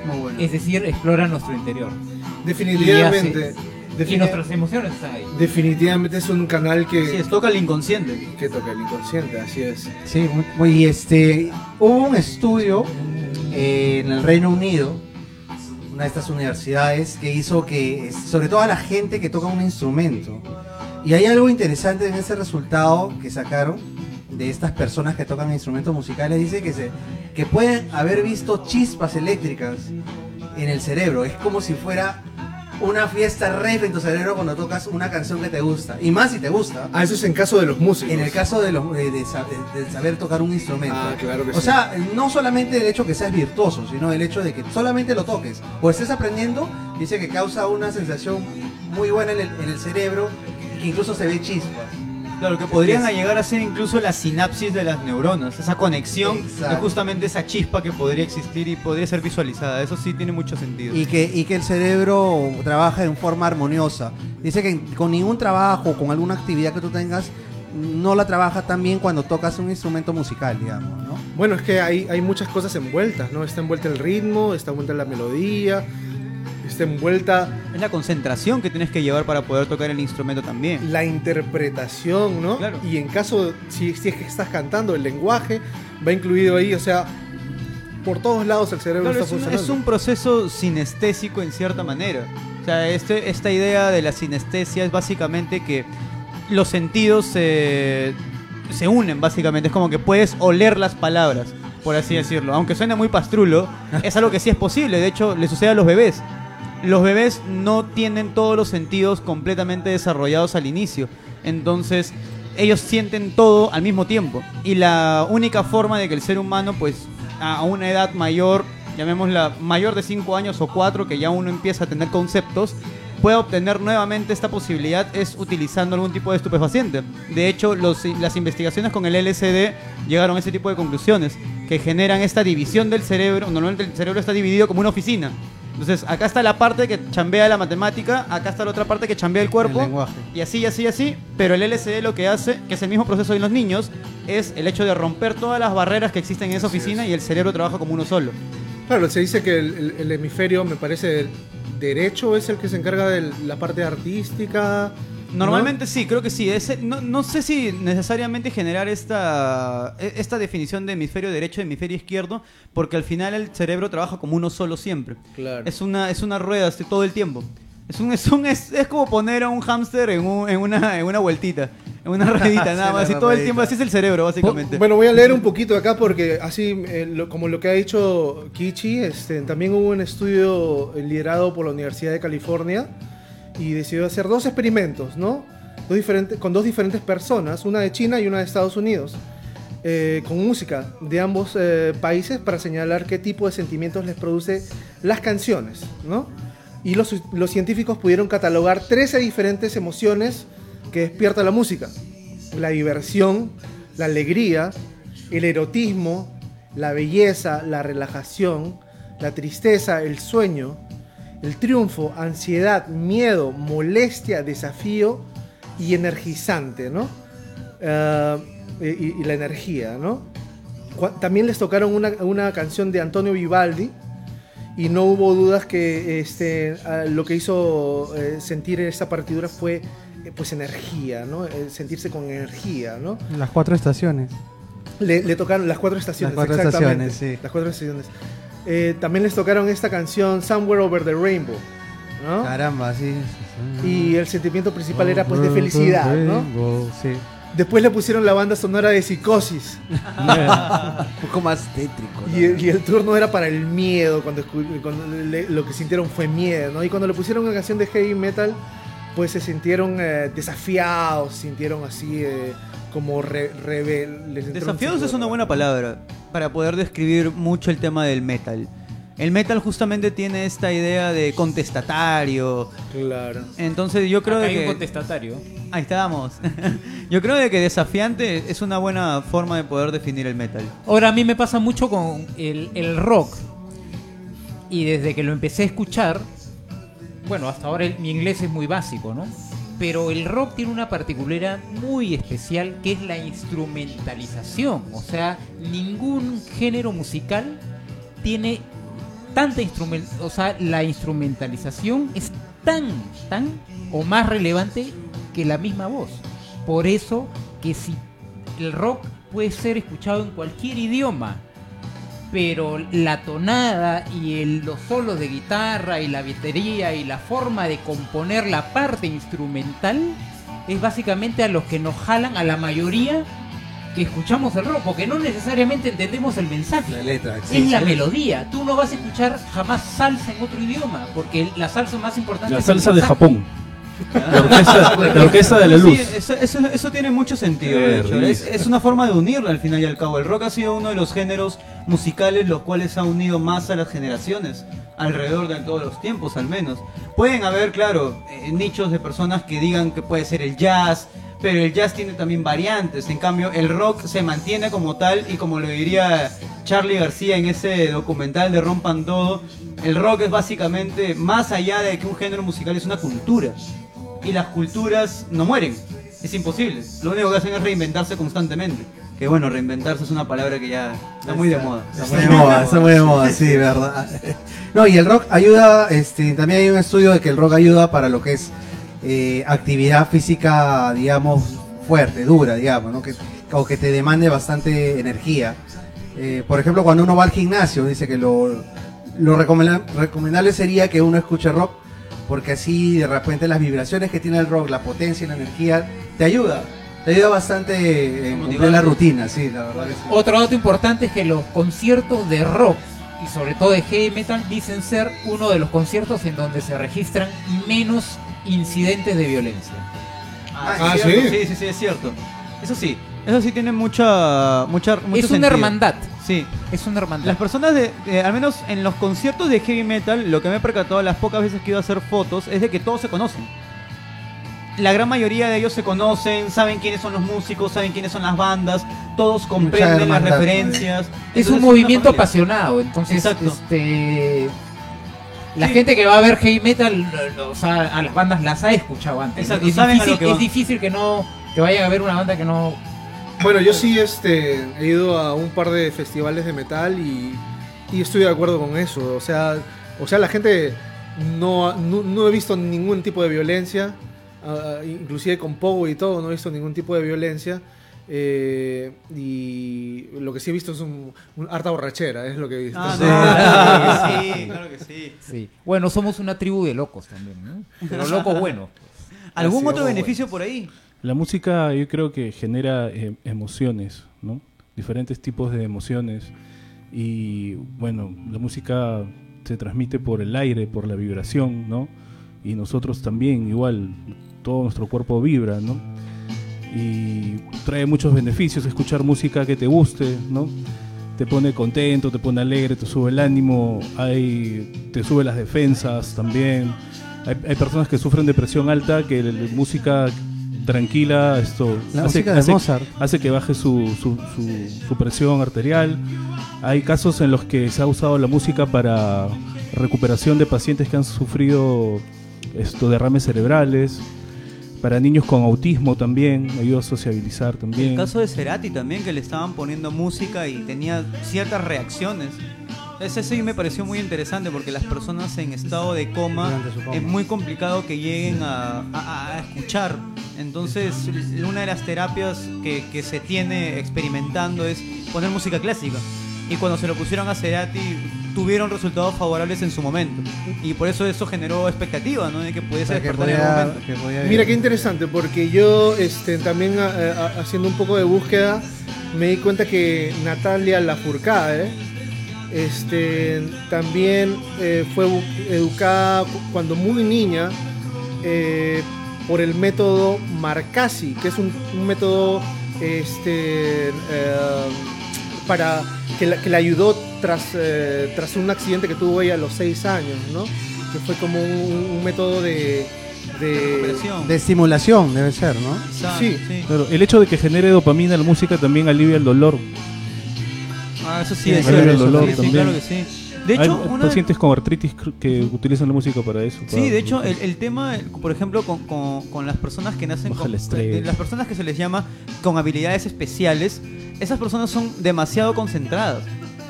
Muy bueno. Es decir, explora nuestro interior. Definitivamente. Y nuestras emociones están ahí. definitivamente es un canal que, Sí, es toca el inconsciente. que toca el inconsciente, así es. Sí, muy, muy, este, hubo un estudio eh, en el Reino Unido, una de estas universidades, que hizo que, sobre todo a la gente que toca un instrumento, y hay algo interesante en ese resultado que sacaron de estas personas que tocan instrumentos musicales, dice que, se, que pueden haber visto chispas eléctricas en el cerebro, es como si fuera una fiesta rave en tu cerebro cuando tocas una canción que te gusta. Y más si te gusta. Ah, eso es en caso de los músicos. En el caso de, los, de, de de- saber tocar un instrumento. Ah, claro que o sí. sea, no solamente el hecho que seas virtuoso, sino el hecho de que solamente lo toques o estés aprendiendo, dice que causa una sensación muy buena en el, en el cerebro que incluso se ve chispas. Claro, que podrían llegar a ser incluso la sinapsis de las neuronas, esa conexión, Exacto. justamente esa chispa que podría existir y podría ser visualizada. Eso sí tiene mucho sentido. Y que, y que el cerebro trabaja en forma armoniosa. Dice que con ningún trabajo, con alguna actividad que tú tengas, no la trabaja tan bien cuando tocas un instrumento musical, digamos, ¿no? Bueno, es que hay, hay muchas cosas envueltas, ¿no? Está envuelta el ritmo, está envuelta la melodía, está envuelta Es la concentración que tienes que llevar para poder tocar el instrumento también. la interpretación, ¿no? Claro. Y en caso, si, si es que estás cantando, el lenguaje va incluido ahí, o sea, por todos lados el cerebro Claro, está es, un, funcionando. es un proceso sinestésico en cierta manera. O sea, este, esta idea de la sinestesia es básicamente que los sentidos se, se unen, básicamente. Es como que puedes oler las palabras, por así decirlo. Aunque suene muy pastrulo, es algo que sí es posible. De hecho, le sucede a los bebés. Los bebés no tienen todos los sentidos completamente desarrollados al inicio. Entonces, ellos sienten todo al mismo tiempo. Y la única forma de que el ser humano, pues, a una edad mayor, llamémosla mayor de 5 años o 4, que ya uno empieza a tener conceptos, pueda obtener nuevamente esta posibilidad es utilizando algún tipo de estupefaciente. De hecho, las investigaciones con el LSD llegaron a ese tipo de conclusiones, que generan esta división del cerebro. Normalmente el cerebro está dividido como una oficina. Entonces, acá está la parte que chambea la matemática, acá está la otra parte que chambea el cuerpo. El lenguaje. Y así, y así, y así. Pero el LSD lo que hace, que es el mismo proceso en los niños, es el hecho de romper todas las barreras que existen en esa oficina y el cerebro trabaja como uno solo. Claro, se dice que el, el- el hemisferio, me parece, el derecho es el que se encarga de la parte artística. ¿No? Normalmente sí, creo que sí. Ese- no, no sé si necesariamente generar esta, e- esta definición de hemisferio derecho y hemisferio izquierdo, porque al final el cerebro trabaja como uno solo siempre. Claro. Es una, es una rueda todo el tiempo. Es, un, es, un, es, es como poner a un hámster en, un- en, una, en una vueltita, en una ruedita, nada Sí, más. Y todo el tiempo así es el cerebro, básicamente. Bueno, voy a leer un poquito acá porque así, eh, lo- como lo que ha dicho Kichi, este, también hubo un estudio liderado por la Universidad de California y decidió hacer dos experimentos, ¿no? Con dos diferentes personas, una de China y una de Estados Unidos, eh, con música de ambos eh, países para señalar qué tipo de sentimientos les produce las canciones, ¿no? Y los, los científicos pudieron catalogar 13 diferentes emociones que despierta la música. La diversión, la alegría, el erotismo, la belleza, la relajación, la tristeza, el sueño, el triunfo, ansiedad, miedo, molestia, desafío y energizante, ¿no? Ah, y, y la energía, ¿no? También les tocaron una, una canción de Antonio Vivaldi y no hubo dudas que este, ah, lo que hizo eh, sentir esta partitura fue eh, pues energía, ¿no? Sentirse con energía, ¿no? Las cuatro estaciones. Le, le tocaron las cuatro estaciones. Las cuatro exactamente. estaciones, sí. Las cuatro estaciones. Eh, también les tocaron esta canción Somewhere Over the Rainbow, ¿no? Caramba, sí. Y el sentimiento principal era pues de felicidad, ¿no? Sí. Después le pusieron la banda sonora de Psicosis. Un poco más tétrico. ¿no? Y el, y el turno era para el miedo, cuando, cuando le- lo que sintieron fue miedo, ¿no? Y cuando le pusieron una canción de heavy metal, pues se sintieron eh, desafiados, sintieron así eh, como re- rebel- les entró un Desafiados es una buena palabra para poder describir mucho el tema del metal. El metal justamente tiene esta idea de contestatario. Claro. Entonces yo creo Acá de hay un que contestatario. ahí estábamos. yo creo de que desafiante es una buena forma de poder definir el metal. Ahora a mí me pasa mucho con el, el rock. Y desde que lo empecé a escuchar, bueno, hasta ahora el- mi inglés es muy básico, ¿no? Pero el rock tiene una particularidad muy especial que es la instrumentalización. O sea, ningún género musical tiene tanta instrument, o sea, la instrumentalización es tan, tan o más relevante que la misma voz. Por eso que si el rock puede ser escuchado en cualquier idioma, pero la tonada y el- los solos de guitarra y la batería y la forma de componer la parte instrumental es básicamente a los que nos jalan a la mayoría que escuchamos el rock, porque no necesariamente entendemos el mensaje. La letra, es sí, la sí. melodía. Tú no vas a escuchar jamás salsa en otro idioma, porque la salsa más importante La es el salsa de. Japón. La orquesta, la orquesta de la Sí, luz. eso, eso- eso tiene mucho sentido. De hecho. Es, es una forma de unirlo al final y al cabo. El rock ha sido uno de los géneros musicales los cuales ha unido más a las generaciones, alrededor de todos los tiempos al menos. Pueden haber, claro, eh, nichos de personas que digan que puede ser el jazz, pero el jazz tiene también variantes. En cambio, el rock se mantiene como tal y como lo diría Charlie García en ese documental de Rompan Todo, el rock es básicamente, más allá de que un género musical, es una cultura y las culturas no mueren. Es imposible. Lo único que hacen es reinventarse constantemente. Que bueno, reinventarse es una palabra que ya está muy de moda. Está muy de moda, está muy de moda, sí, verdad. No, y el rock ayuda, este, también hay un estudio de que el rock ayuda para lo que es eh, actividad física, digamos, fuerte, dura, digamos, ¿no? Que, o que te demande bastante energía. Eh, por ejemplo, cuando uno va al gimnasio, dice que lo, lo recomenda- recomendable sería que uno escuche rock, porque así de repente las vibraciones que tiene el rock, la potencia y la energía, te ayuda. Te ayuda bastante en cumplir la rutina, sí, la verdad que sí. Otro dato importante es que los conciertos de rock y sobre todo de heavy metal dicen ser uno de los conciertos en donde se registran menos incidentes de violencia. Ah, cierto, sí, sí, sí, es cierto. Eso sí, eso sí tiene mucha, mucha mucho Es una sentido. hermandad. Sí. Es una hermandad. Las personas de, de- al menos en los conciertos de heavy metal, lo que me he percatado las pocas veces que iba a hacer fotos es de que todos se conocen. La gran mayoría de ellos se conocen, saben quiénes son los músicos, saben quiénes son las bandas, todos comprenden las referencias. Es un movimiento apasionado, entonces Exacto. este la Sí. gente que va a ver heavy metal, o sea, a las bandas las ha escuchado antes. Exacto, es, saben a difícil, lo que es difícil que no que vayan a ver una banda que no Bueno, yo sí este, he ido a un par de festivales de metal y, y estoy de acuerdo con eso. O sea, o sea la gente no, no, no he visto ningún tipo de violencia, ah, inclusive con Pogo y todo, no he visto ningún tipo de violencia. eh, y lo que sí he visto es un, un harta borrachera, es lo que he visto. Ah, no, claro que sí, claro que sí. Sí. Bueno, somos una tribu de locos también, ¿no? Pero locos buenos. ¿Algún Sí, otro beneficio por ahí? La música yo creo que genera eh, emociones. Diferentes tipos de emociones. Y bueno, la música se transmite por el aire, por la vibración, ¿no? Y nosotros también, igual, todo nuestro cuerpo vibra. Y trae muchos beneficios escuchar música que te guste. Te pone contento, te pone alegre, te sube el ánimo, hay, te sube las defensas también. Hay, hay personas que sufren depresión alta que la música tranquila esto La hace, música de hace- Mozart. hace que baje su, su, su- su presión arterial. Hay casos en los que se ha usado la música para recuperación de pacientes que han sufrido esto derrames cerebrales. Para niños con autismo también, ayuda a sociabilizar también. El caso de Cerati también, que le estaban poniendo música y tenía ciertas reacciones. Ese sí me pareció muy interesante porque las personas en estado de coma, es muy complicado que lleguen a, a- a escuchar. Entonces, una de las terapias que, que se tiene experimentando es poner música clásica. Y cuando se lo pusieron a Cerati, tuvieron resultados favorables en su momento. Y por eso eso generó expectativa, ¿no? De que pudiese que despertar en algún momento. que podía Mira qué interesante, porque yo este, también a- a- haciendo un poco de búsqueda me di cuenta que Natalia Lafourcade este, también eh, fue educada cu- cuando muy niña eh, por el método Marcasi, que es un, un método este, eh, para que la, que la ayudó tras, eh, tras un accidente que tuvo ella a los seis años, ¿no? Que fue como un, un método de, de, De estimulación debe ser, ¿no? Sí. Claro, el hecho de que genere dopamina la música también alivia el dolor. Ah, eso sí, es alivia el dolor sí, también. claro que sí. De hecho, Hay una- pacientes con artritis que utilizan la música para eso. Sí, para- de hecho, el, el tema, por ejemplo, con, con- con las personas que nacen Baja con. Las personas que se les llama con habilidades especiales, esas personas son demasiado concentradas.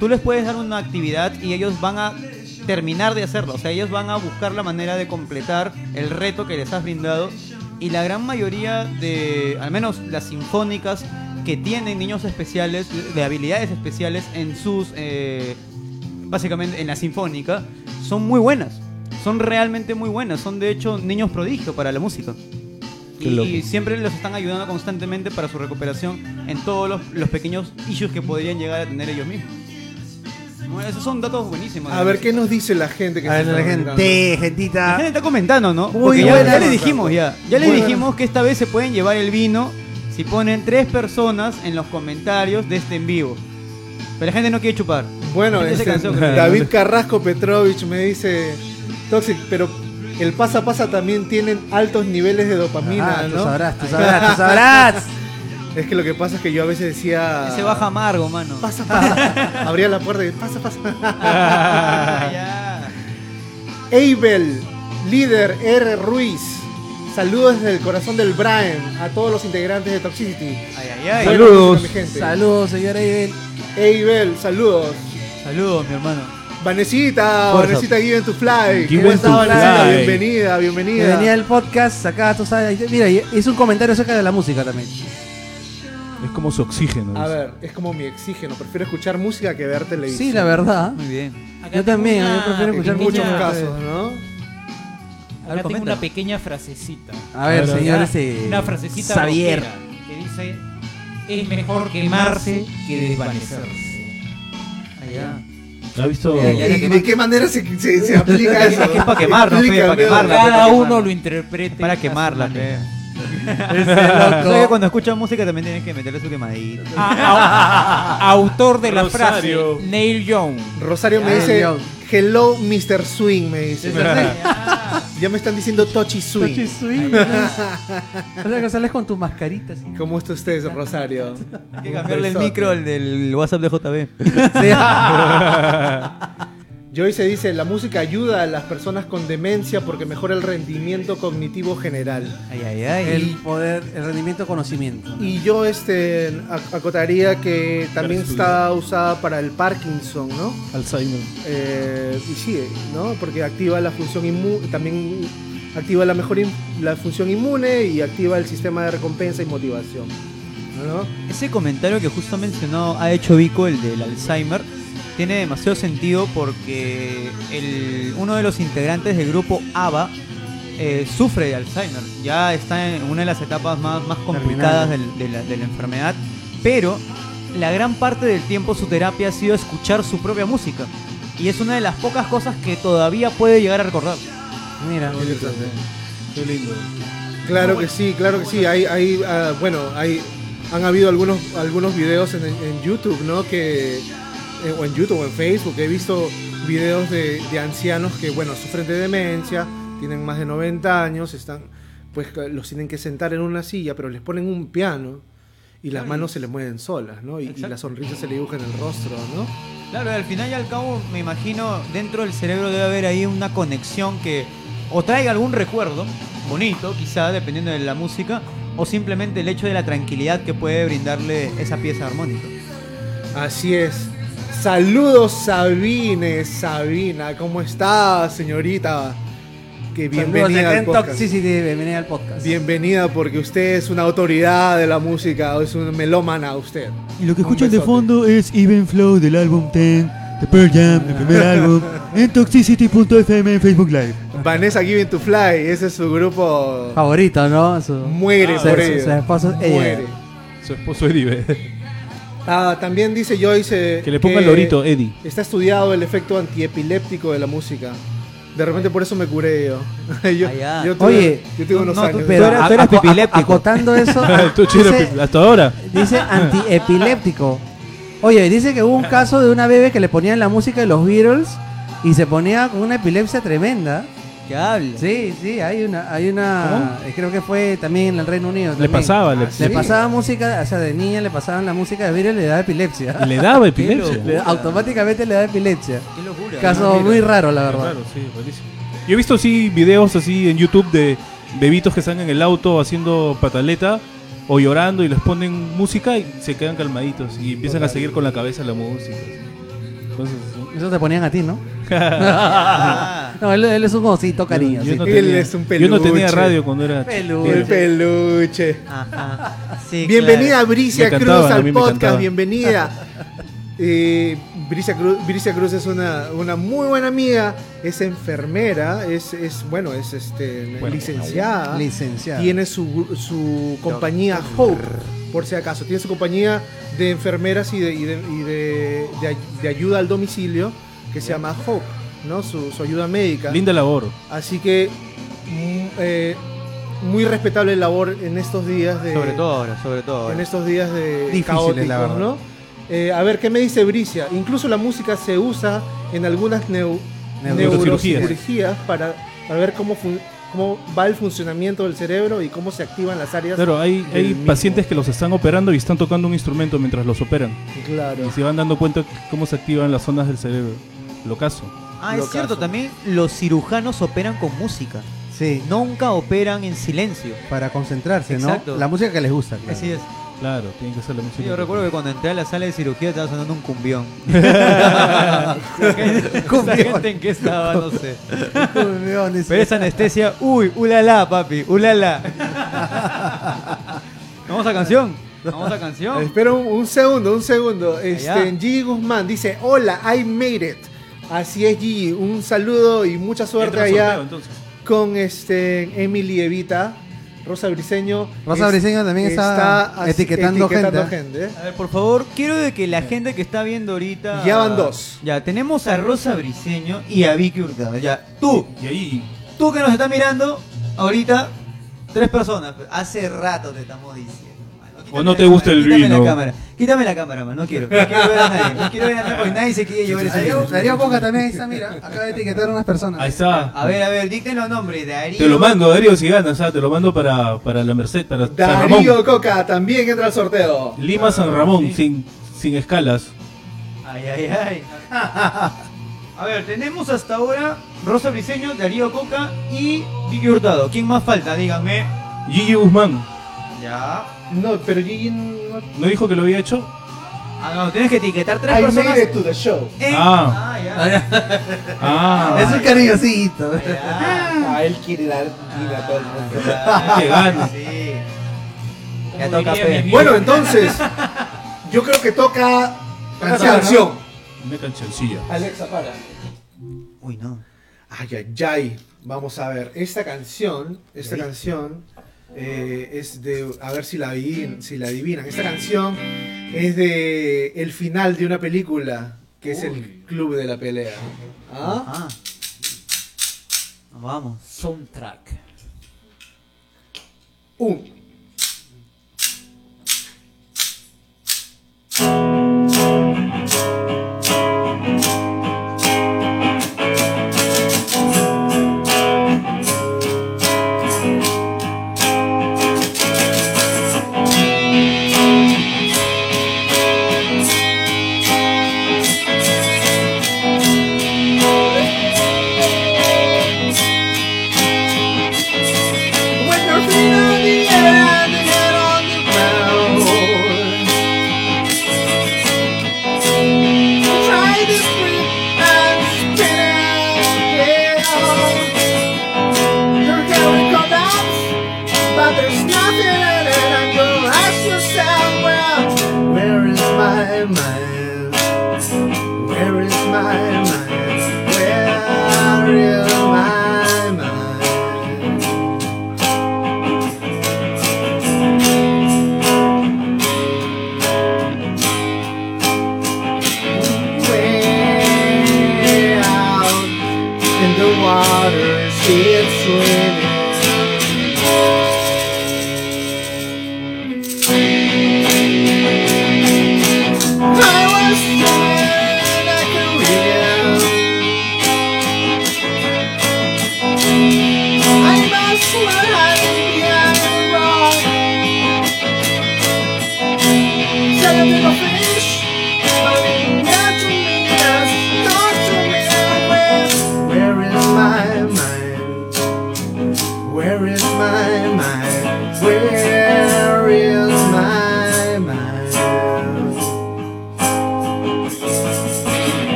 Tú les puedes dar una actividad y ellos van a terminar de hacerla. O sea, ellos van a buscar la manera de completar el reto que les has brindado. Y la gran mayoría de, al menos las sinfónicas que tienen niños especiales, de habilidades especiales en sus eh, básicamente en la sinfónica, son muy buenas. Son realmente muy buenas. Son de hecho niños prodigio para la música. Y, siempre los están ayudando constantemente para su recuperación en todos los, los pequeños issues que podrían llegar a tener ellos mismos. No, esos son datos buenísimos. A ver. ¿qué nos dice la gente que A ver, la gente, comunicando? La gentita. gente está comentando, ¿no? Muy Porque ya, buena ya le nota. dijimos ya. Ya le dijimos que esta vez se pueden llevar el vino si ponen tres personas en los comentarios de este en vivo. Pero la gente no quiere chupar. Bueno, este, cansó. David Carrasco Petrovich me dice, Toxic, pero el pasa pasa también tienen altos niveles de dopamina, Ah, tú ¿no? sabrás, tú sabrás, tú sabrás. Es que lo que pasa es que yo a veces decía... Se baja amargo, mano. Pasa, pasa. Abría la puerta y pasa, pasa. ya. Abel, líder R. Ruiz. Saludos desde el corazón del Brian a todos los integrantes de Toxicity. Ay, ay, ay. Saludos. música, mi gente. Saludos, señora Ibel. Abel, saludos. Saludos, mi hermano. Vanesita, Fuerza. Vanesita Given to Fly. Given ¿Cómo está, to Vanesita? Fly. Bienvenida, bienvenida. Que venía el podcast, acá tú sabes. Mira, y hizo un comentario acerca de la música también. Es como su oxígeno. A ver, es como mi oxígeno. Prefiero escuchar música que ver televisión. Sí, la verdad. Muy bien. Acá Yo también, una yo prefiero En escuchar muchos casos, ¿no? A ver, Acá tengo comenta. una pequeña frasecita. A ver, Ahora, señor, Ya, ese. Una frasecita Xavier. rockera que dice es mejor quemarse que desvanecerse. Allá. ¿Ha visto? Ya, ya, ¿Y de qué manera se, se, se aplica eso? Es que es pa' quemar, ¿no? Explícame, Pa' quemarla. Cada uno lo interprete Para quemarla, que cuando escuchas música también tienes que meterle su quemadita. Ah, au- autor de la Rosario. frase Neil Young. Rosario me Ay, dice. Hello Mr. Swing, me dice. ya me están diciendo Tochi Swing. Tochi swing. O sea, que sales con tu mascarita. así. ¿Cómo está usted, Rosario? Hay que cambiarle el micro al del WhatsApp de JB. Joyce dice, la música ayuda a las personas con demencia porque mejora el rendimiento cognitivo general. Ay, ay, ay. El poder, el rendimiento conocimiento. Y yo este ac- acotaría que también está usada para el Parkinson, ¿no? Alzheimer. Eh, y sí, ¿no? Porque activa la función inmune, también activa la mejor in- la función inmune y activa el sistema de recompensa y motivación. ¿no? Ese comentario que justo mencionó ha hecho Vico, el del Alzheimer, tiene demasiado sentido porque el, uno de los integrantes del grupo ABBA eh, sufre de Alzheimer. Ya está en una de las etapas más, más complicadas del- de la, de la enfermedad, pero la gran parte del tiempo su terapia ha sido escuchar su propia música. Y es una de las pocas cosas que todavía puede llegar a recordar. Mira. Qué lindo. Claro que sí, claro que sí. Hay, hay, ah, bueno, hay, han habido algunos, algunos videos en, en YouTube, ¿no? Que, eh, o en YouTube o en Facebook, he visto videos de, de ancianos que, bueno, sufren de demencia, tienen más de 90 años, están, pues los tienen que sentar en una silla, pero les ponen un piano y las manos se les mueven solas, ¿no? Y, y la sonrisa se le dibuja en el rostro, ¿no? Claro, al final y al cabo, me imagino, dentro del cerebro debe haber ahí una conexión que o traiga algún recuerdo, bonito quizá, dependiendo de la música, o simplemente el hecho de la tranquilidad que puede brindarle esa pieza armónica. Así es. Saludos Sabine, Sabina, ¿cómo está, señorita? Que bienvenida al en podcast. Toxicity, bienvenida al podcast. Bienvenida porque usted es una autoridad de la música, es un melómana usted. Y lo que escuchan de fondo es Even Flow del álbum 10 de Pearl Jam, el primer álbum, en Toxicity.fm en Facebook Live. Vanessa Given to Fly, ese es su grupo. Favorito, ¿no? Su, Muere su- por su- ello. su esposo es. Muere. Su esposo Eddie. Ah, también dice Joyce Que le ponga el lorito, Eddie. Está estudiado el efecto antiepiléptico de la música. De repente por eso me curé yo. yo, Ah, ya. yo tuve, Oye, yo tuve unos no, tú- años. Pero Tú eras- a- tú eras aco- pipiléptico. acotando eso, Tú, dice, hasta ahora. dice antiepiléptico. Oye, dice que hubo un caso de una bebé que le ponían la música de los Beatles y se ponía con una epilepsia tremenda. ¿Qué habla? Sí, sí, hay una, hay una, eh, creo que fue también en el Reino Unido. Le también. pasaba, le, Le pasaba música, o sea, de niña le pasaban la música de y le daba epilepsia. le daba epilepsia. Le- automáticamente le da epilepsia. Qué locura. Caso muy raro, la verdad. Claro, sí, buenísimo. Yo he visto así videos así en YouTube de bebitos que están en el auto haciendo pataleta o llorando y les ponen música y se quedan calmaditos y empiezan a seguir con la cabeza la música. así. Entonces. Eso te ponían a ti, ¿no? No, él, él es un osito cariño. Yo sí. no Él tenía- es un Yo no tenía peluche. radio cuando era Peluche. El peluche. ajá. Sí, Bienvenida claro. Bricia Cruz al podcast, bienvenida. Eh, Bricia Cruz, Bricia Cruz es una, una muy buena amiga, es enfermera, es, es bueno, es este Bueno, licenciada. Licenciada. Tiene su, su compañía Hope, por si acaso. Tiene su compañía de enfermeras y de, y de, y de- de ay- de ayuda al domicilio que se llama Hope, ¿no? Su, su ayuda médica. Linda labor. Así que mm, eh, muy respetable labor en estos días de Sobre todo ahora, sobre todo ahora. en estos días de Difíciles, caóticos, la. ¿no? Eh, a ver qué me dice Bricia. Incluso la música se usa en algunas neu- Neurocirugías. neurocirugías para, para ver cómo fun- cómo va el funcionamiento del cerebro y cómo se activan las áreas. Claro, hay, pacientes que los están operando y están tocando un instrumento mientras los operan. Claro. Y se van dando cuenta cómo se activan las zonas del cerebro. Lo caso. Ah, es cierto, también los cirujanos operan con música. Sí, Nunca operan en silencio. para concentrarse, ¿no? Exacto. La música que les gusta. claro. Así es. Claro, tiene que ser la música. Sí, yo recuerdo que cuando entré a la sala de cirugía estaba sonando un cumbión. Cumbión. ¿Esa gente en qué estaba? No sé. Cumbión, Pero esa anestesia, uy, ulala, papi, ulala. Vamos a canción. Vamos a canción. Espera un, un segundo, un segundo. Este. Gigi Guzmán dice, hola, I made it. Así es, Gigi. Un saludo y mucha suerte allá sorteo, con este Emily Evita. Rosa Briseño. Rosa Briseño también está etiquetando gente. A ver, por favor, quiero de que la gente que está viendo ahorita. Ya van dos. Ya, tenemos a Rosa Briseño y a Vicky Hurtado. Ya, tú, Y ahí, tú que nos estás mirando, ahorita, tres personas. Hace rato te estamos diciendo. O no te gusta el quítame vino. la cámara. Quítame la cámara, man. No quiero. No quiero ver a nadie. No quiero ver a nadie porque nadie se quiere llevar ese Darío, vino. Darío Coca también ahí está, mira. Acaba de etiquetar a unas personas. ahí está. A ver, a ver, dicten los nombres. Darío. Te lo mando, Darío, si ganas, ah, te lo mando para, para la Merced, para San Ramón. Darío Coca también entra al sorteo. Lima San Ramón, sin, sin escalas. Ay, ay, ay. A ver, tenemos hasta ahora Rosa Briseño, Darío Coca y Vicky Hurtado. ¿Quién más falta? Díganme. Gigi Guzmán, Ya. No, pero Gigi no... ¿no dijo que lo había hecho? Ah, no, tienes que etiquetar tres I personas. made it to the show. en- Ah. ah, ya. Ah, Es un cariñosito. Ah, él quiere dar vida a todo el mundo. que gane. Sí. Ya toca mi Bueno, entonces, yo creo que toca canción. Una cancioncilla. Alexa, para. Uy, no. Ay, ay, ay. Vamos a ver. Esta canción, esta canción eh, es de. A ver si la, adivin- si la adivinan. Esta canción es de el final de una película que es el Club de la Pelea. ¿Ah? Ah. Vamos. Soundtrack. Un.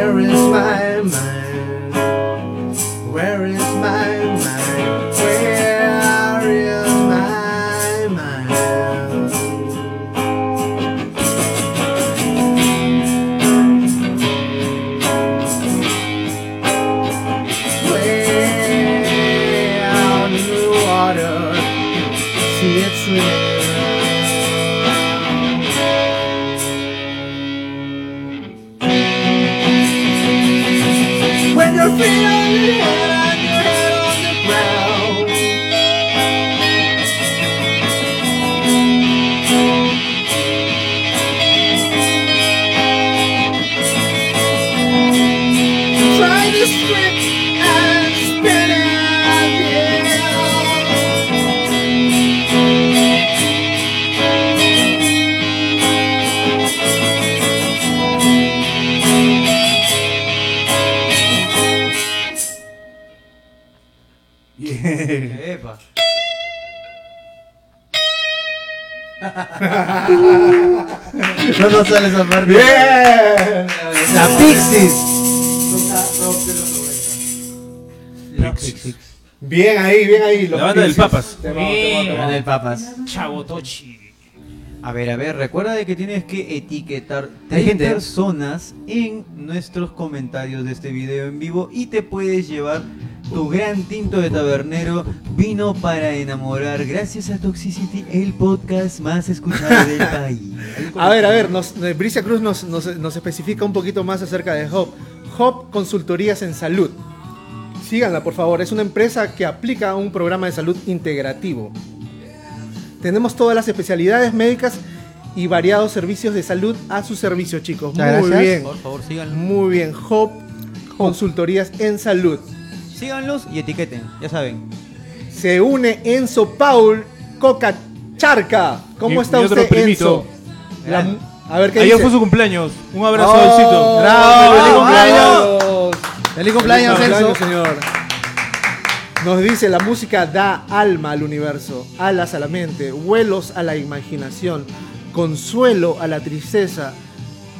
where is my mind? Sale esa parte. Bien. La Pixies. Bien ahí, bien ahí. los La banda del Pixies. Papas. Del. Chavo Tochi. A ver, a ver, recuerda de que tienes que etiquetar tres gente. personas en nuestros comentarios de este video en vivo y te puedes llevar tu gran tinto de tabernero vino para enamorar gracias a Toxicity, el podcast más escuchado del país. A ver, a ver, nos, eh, Bricia Cruz nos, nos- nos especifica un poquito más acerca de Hop. Hop Consultorías en Salud. Síganla, por favor. Es una empresa que aplica un programa de salud integrativo. Tenemos todas las especialidades médicas y variados servicios de salud a su servicio, chicos. Muchas Muy gracias. bien. Por favor, síganlo. Muy bien. Hop Consultorías en Salud. Síganlos y etiqueten, ya saben. Se une Enzo Paul Coca Charca. ¿Cómo Mi- está mi otro usted, primito. Enzo? La a ver qué Ayer dice. fue su cumpleaños. Un abrazo, Oh. ¡Bravo! ¡Feliz cumpleaños! ¡Feliz cumpleaños, Feliz Enzo! cumpleaños, señor. Nos dice, la música da alma al universo, alas a la mente, vuelos a la imaginación, consuelo a la tristeza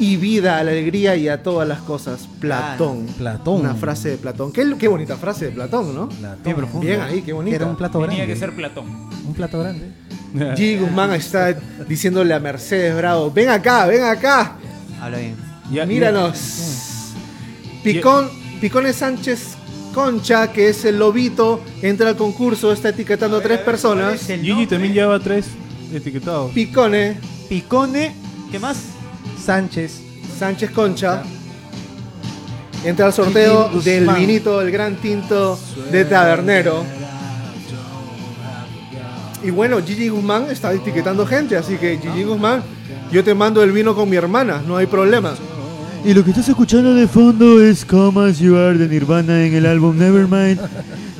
y vida a la alegría y a todas las cosas. Platón. Platón. Una frase de Platón. Qué, qué bonita frase de Platón, ¿no? Bien profundo. Bien ahí, qué bonita. Era un plato Tenía grande. que ser Platón. Un plato grande. G. Guzmán está diciéndole a Mercedes Bravo, ven acá, ven acá. Habla bien. Ya- Míranos. Picón, Picones Sánchez Concha, que es el lobito, entra al concurso, está etiquetando a tres personas. Gigi también lleva tres etiquetados. Picone, Picone, ¿qué más? Sánchez. Sánchez Concha. Entra al sorteo del vinito, del gran tinto de Tabernero. Y bueno, Gigi Guzmán está etiquetando gente, así que Gigi Guzmán, yo te mando el vino con mi hermana, no hay problema. Y lo que estás escuchando de fondo es Come As You Are de Nirvana en el álbum Nevermind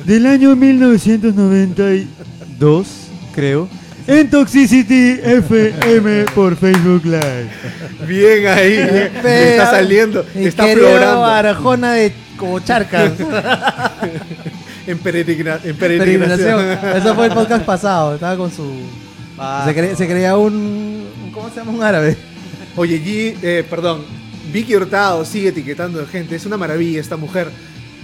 del año 1992, creo, en Toxicity FM por Facebook Live. Bien ahí, bien. está saliendo, Mi está florando. Arjona de como charcas. En, peregrina- en Peregrinación. peregrinación. Eso fue el podcast pasado. Estaba con su. Va. Se, cre- se creía un, un- ¿Cómo se llama? Un árabe. Oye, G, eh, perdón, Vicky Hurtado sigue etiquetando gente. Es una maravilla esta mujer.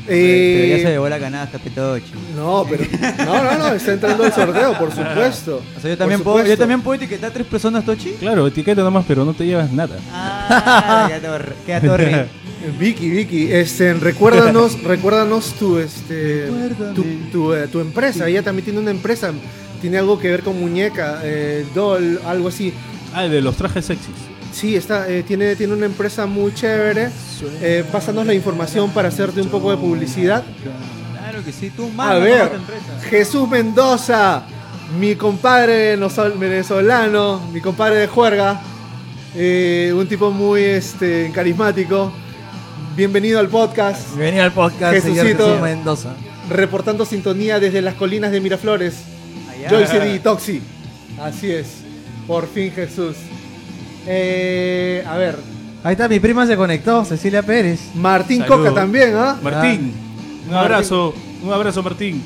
Pero Eh, ya se llevó la canasta, Petochi. No, pero. No, no, no, está entrando al sorteo, por supuesto. O sea, yo también, puedo, yo también puedo etiquetar a tres personas, Tochi. Claro, etiqueta nomás, pero no te llevas nada. Ah. Queda. Vicky, Vicky, este, recuérdanos, recuérdanos tu, este, tu, tu, eh, tu empresa. Ella también tiene una empresa. Tiene algo que ver con muñeca, eh, doll, algo así. Ah, de los trajes sexys. Sí, está, eh, tiene, tiene una empresa muy chévere. Eh, pásanos la información para hacerte un poco de publicidad. Claro que sí, tú A mandas ver. Jesús Mendoza, mi compadre venezol- venezolano, mi compadre de juerga, eh, un tipo muy este, carismático. Bienvenido al podcast, Bienvenido al podcast, señor Jesucito. Jesús Mendoza. reportando sintonía desde las colinas de Miraflores. Allá. Joyce D. Toxi. Así es, por fin Jesús. Eh, a ver, Ahí está, mi prima se conectó, Cecilia Pérez. Martín. Coca también, ¿ah? Martín, un abrazo, un abrazo Martín.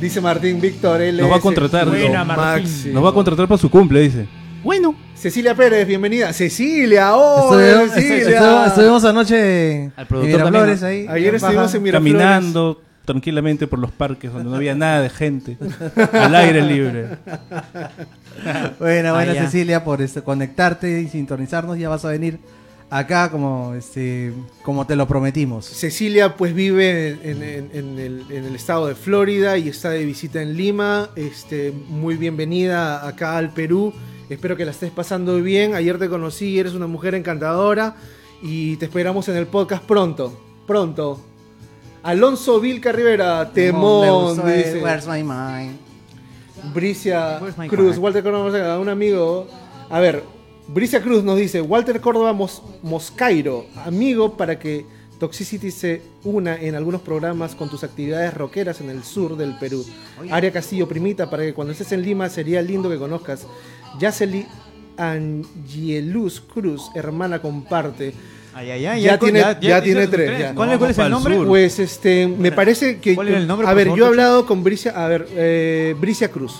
Dice Martín Víctor, él Nos va a es contratar. máximo. Nos va a contratar para su cumple, dice. Bueno. Cecilia Pérez, bienvenida. Cecilia, oh, Estuvimos, Cecilia. estuvimos- estuvimos anoche Al en productor Miraflores también, ahí. Ayer en estuvimos en Miraflores. Caminando tranquilamente por los parques donde no había nada de gente. al aire libre. Buena, buena Ah. Cecilia por este, conectarte y sintonizarnos. Ya vas a venir acá como este como te lo prometimos. Cecilia pues vive en, en- en el, en el estado de Florida y está de visita en Lima. Este, muy bienvenida acá al Perú. Espero que la estés pasando bien. Ayer te conocí, eres una mujer encantadora y te esperamos en el podcast pronto. Pronto. Alonso Vilca Rivera, temón, dice. Where's my mind? Bricia Where's my Cruz? Walter Córdoba, un amigo. A ver, Bricia Cruz nos dice, Walter Córdoba Mos- Moscairo, amigo para que Toxicity se una en algunos programas con tus actividades rockeras en el sur del Perú. Aria Castillo, primita, para que cuando estés en Lima sería lindo que conozcas. Yaceli Angelus Cruz, hermana comparte. Ay, ay, ay, Ya tiene- ya tiene tres, ya. ¿Cuál, cuál es el nombre? sur. Pues este, me parece que. ¿Cuál era el nombre, A ver, favor, yo he hablado con Bricia. A ver, eh, Bricia Cruz.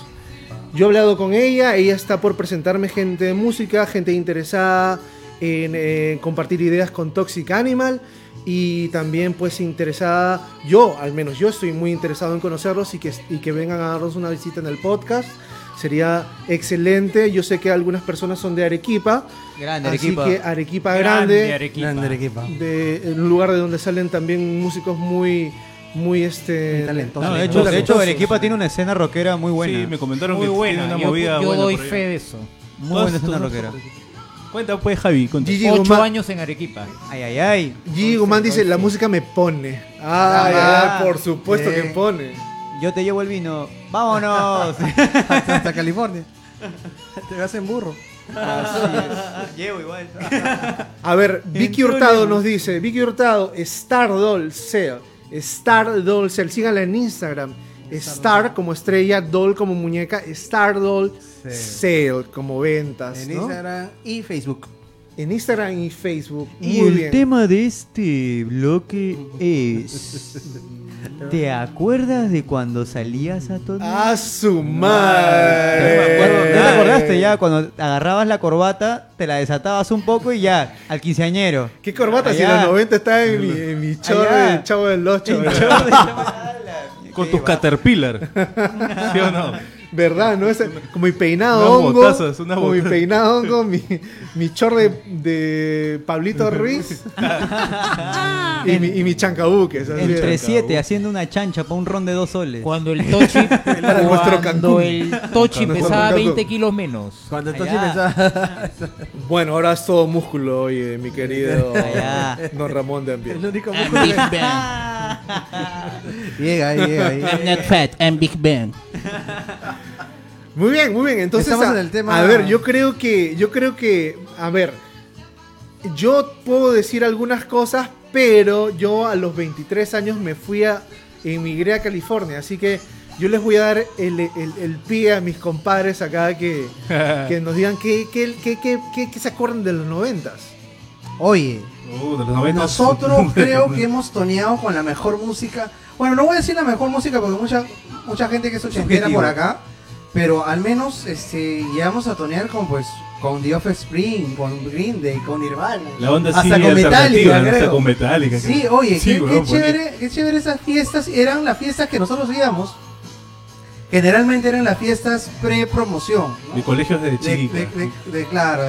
Yo he hablado con ella, ella está por presentarme gente de música, gente interesada en eh, compartir ideas con Toxic Animal y también pues interesada, yo al menos yo estoy muy interesado en conocerlos y que, y que vengan a darnos una visita en el podcast. Sería excelente. Yo sé que algunas personas son de Arequipa. Grande, así Arequipa. que Arequipa grande Arequipa. Grande Arequipa. de un lugar de donde salen también músicos muy muy este. No, de hecho, de hecho, talentosos. Arequipa tiene una escena rockera muy buena. Sí, me comentaron Muy que buena. tiene una Yo, movida yo buena doy por ahí. fe de eso. Muy buena escena rockera. Cuenta pues, Javi. cuenta. Gigi Ocho Guzmán, años en Arequipa. Ay, ay, ay. Gigi Guzmán dice la música me pone ay, Ah, ay, por supuesto bien. que pone Yo te llevo el vino. ¡Vámonos! hasta, hasta California. Te hacen burro. Llevo igual. a ver Vicky Hurtado nos dice Vicky Hurtado Star Doll Sale Star Doll Sale síganla en Instagram Star como estrella Doll como muñeca Star Doll Sale como ventas En ¿no? Instagram y Facebook. En Instagram y Facebook Y muy el bien tema de este bloque es. ¿Te acuerdas de cuando salías a todo? a su madre. ¿Ya te acordaste ya? Cuando agarrabas la corbata, te la desatabas un poco y ya, al quinceañero. ¿Qué corbata? Si en los 90 está en mi, en mi chorro Allá. de chavo del 8. Con tus Caterpillar. ¿Sí o no? ¿Verdad? ¿No? Es como mi peinado Unas hongo. botazas, unas como mi peinado hongo, mi, mi chor de, de Pablito Ruiz. y, mi, y mi chancabuques. Entre siete, haciendo una chancha para un ron de dos soles. Cuando el Tochi, cuando el Tochi pesaba Cancún. 20 kilos menos. Cuando entonces Allá. pensaba. Bueno, ahora es todo músculo, oye, mi querido Allá. Don Ramón de Ambiente. el único I'm músculo Big que- Ben. Llega ahí, llega ahí. I'm not fat, I'm Big Ben. Muy bien, muy bien. Entonces, Estamos a, en el tema- a ver, yo creo que, yo creo que, a ver, yo puedo decir algunas cosas, pero yo a los 23 años me fui a, emigré a California, así que yo les voy a dar el, el- el pie a mis compadres acá que, que nos digan qué, qué- qué- qué se acuerdan de los noventas. Oye, Uh, de los 90. nosotros creo que hemos toneado con la mejor música. Bueno, no voy a decir la mejor música porque mucha mucha gente que es ochentera Subjetivo. por acá, pero al menos este llegamos a tonear con pues con The Offspring, con Green Day, con Nirvana. La onda hasta sí con Metallica, hasta con Metallica. Sí, oye, Sí, qué, qué porque- chévere, qué chévere esas fiestas. Eran las fiestas que nosotros íbamos. Generalmente eran las fiestas pre-promoción. ¿no? De colegios de de, chiquita. de- de- de- claro,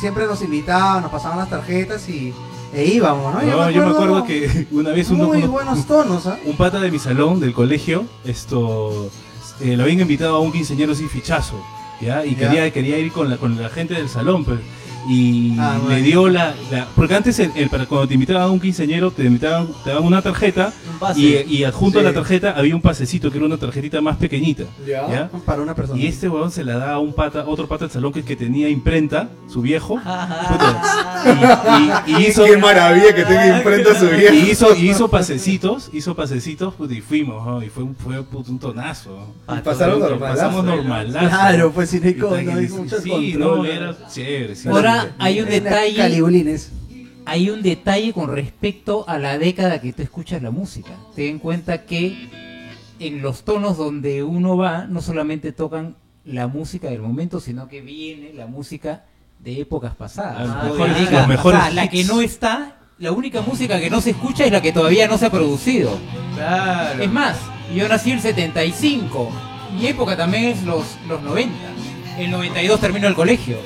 siempre nos invitaban, nos pasaban las tarjetas y e íbamos, ¿no? No, yo me acuerdo que una vez uno, muy uno- buenos tonos, ¿ah? un pata de mi salón, del colegio, esto eh, lo habían invitado a un quinceañero sin fichazo, ¿ya? Y Ya. quería, quería ir con la, con la gente del salón, pues. Y Ah, le dio la, la- Porque antes, el- el- para cuando te invitaban a un quinceañero, te invitaban, te daban una tarjeta Un y, y adjunto Sí. a la tarjeta había un pasecito que era una tarjetita más pequeñita. ¿ya? Para una persona. Y este huevón se la da a un pata, otro pata del salón que, que tenía imprenta, su viejo. y, y- y hizo, Qué maravilla que tenga imprenta su y hizo, y hizo pasecitos, hizo pasecitos, y fuimos, ¿no? y fue un, fue un tonazo. Y pasaron Fue- normalazo. Pasamos normalazo. Claro, pues si no muchos Sí, no, era chévere. sí. Ahora hay un detalle, Calibulines. hay un detalle con respecto a la década que tú escuchas la música. Ten en cuenta que en los tonos donde uno va no solamente tocan la música del momento, sino que viene la música de épocas pasadas. Ah, o sea, la que no está, la única música que no se escucha es la que todavía no se ha producido. Claro. Es más, yo nací en el 75. Mi época también es los, los 90. El 92 terminó el colegio.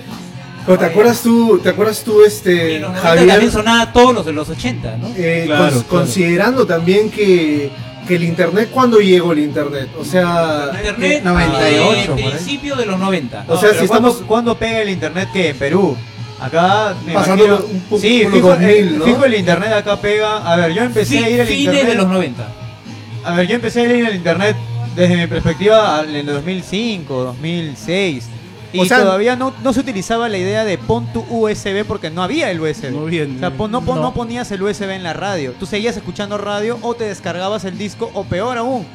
Pero ¿te acuerdas tú, te acuerdas tú, este, los 90 Javier? también sonaba todos los de los 80, ¿no? Eh, Claro, cons- claro. Considerando también que, que el internet, ¿cuándo llegó el internet? O sea, Internet 98 eh, principio de los 90. O sea, si ¿cuándo, estamos- ¿Cuándo pega el internet que en Perú? Acá me Pasando imagino- un poco sí, fijo, 2000, eh, ¿no? fijo el internet acá pega. A ver, yo empecé Sí, a ir al fines internet. de los 90. A ver, yo empecé a ir al internet desde mi perspectiva al- en el 2005, 2006. Y O sea- todavía no, no se utilizaba la idea de pon tu USB porque no había el USB. No había- o sea, pon- no, pon- no. no ponías el USB en la radio. Tú seguías escuchando radio o te descargabas el disco o peor aún,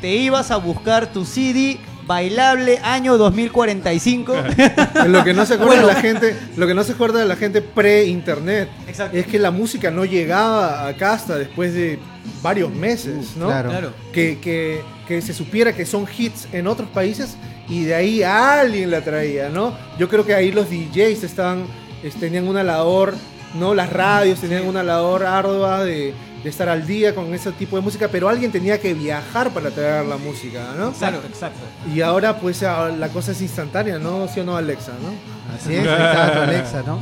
te ibas a buscar tu CD bailable año 2045. lo que no se acuerda Bueno. de la gente, lo que no se acuerda de la gente pre-internet, Exacto. es que la música no llegaba acá hasta después de varios meses, ¿no? claro. Claro. Que, que, que se supiera que son hits en otros países y de ahí alguien la traía, ¿no? Yo creo que ahí los DJs estaban, es- tenían una labor, ¿no? Las radios tenían una labor ardua de, de estar al día con ese tipo de música, pero alguien tenía que viajar para traer la música, ¿no? Exacto, exacto. Y ahora pues la cosa es instantánea, ¿no? ¿Sí o no, Alexa, no? Así es, Alexa, ¿no?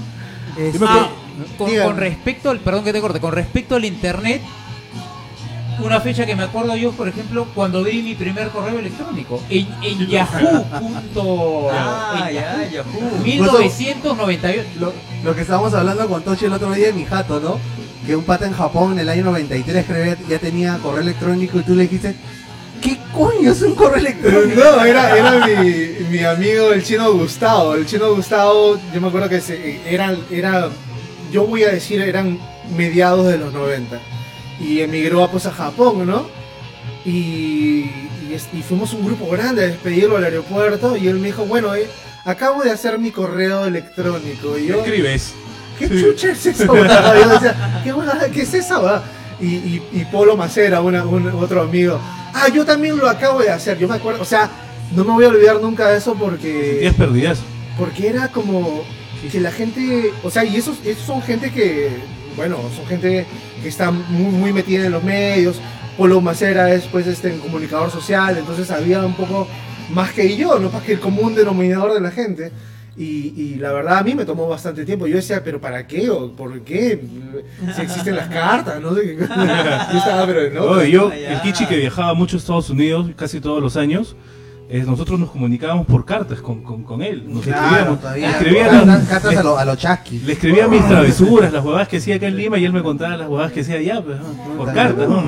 Es- Ah, con, con respecto al, perdón que te corte, con respecto al internet, una fecha que me acuerdo yo, por ejemplo, cuando abrí mi primer correo electrónico en, en yahoo. punto- Ah, en ya, Yahoo. 1998. Lo, lo que estábamos hablando con Tochi el otro día de mi jato, ¿no? Que un pata en Japón en el año 93 creo ya, ya tenía correo electrónico y tú le dijiste, ¿qué coño es un correo electrónico? No, era, era mi, mi amigo el chino Gustavo. El chino Gustavo, yo me acuerdo que se, era, era, yo voy a decir, eran mediados de los 90. Y emigró pues a Japón, ¿no? Y, y, es- y fuimos un grupo grande a despedirlo al aeropuerto y él me dijo, bueno, eh, acabo de hacer mi correo electrónico. Y ¿Qué yo, escribes? ¿Qué chucha es eso? huevada? Yo decía, ¿qué? ¿Qué es esa? huevada?" Y, y, y Polo Macera, una- un, otro amigo. Ah, yo también lo acabo de hacer. Yo me acuerdo, o sea, no me voy a olvidar nunca de eso porque, Sentías perdidas. porque era como que la gente, o sea, y esos, esos son gente que, bueno, son gente que está muy, muy metida en los medios. Polo Macera es pues este comunicador social, entonces había un poco más que yo, no más que el común denominador de la gente. Y, y la verdad a mí me tomó bastante tiempo. Yo decía, ¿pero para qué? ¿O por qué? Si existen las cartas, no sé qué. Yo estaba, pero otra. Oye, yo, el Kichi que viajaba mucho a Estados Unidos, casi todos los años, nosotros nos comunicábamos por cartas con, con, con él. Nos Claro, escribíamos. todavía. le escribía, Cartas- cartas a lo, a lo chasqui. le escribía mis travesuras, las huevadas que hacía acá en Lima y él me contaba las huevadas que hacía allá, pues, por cartas. ¿no?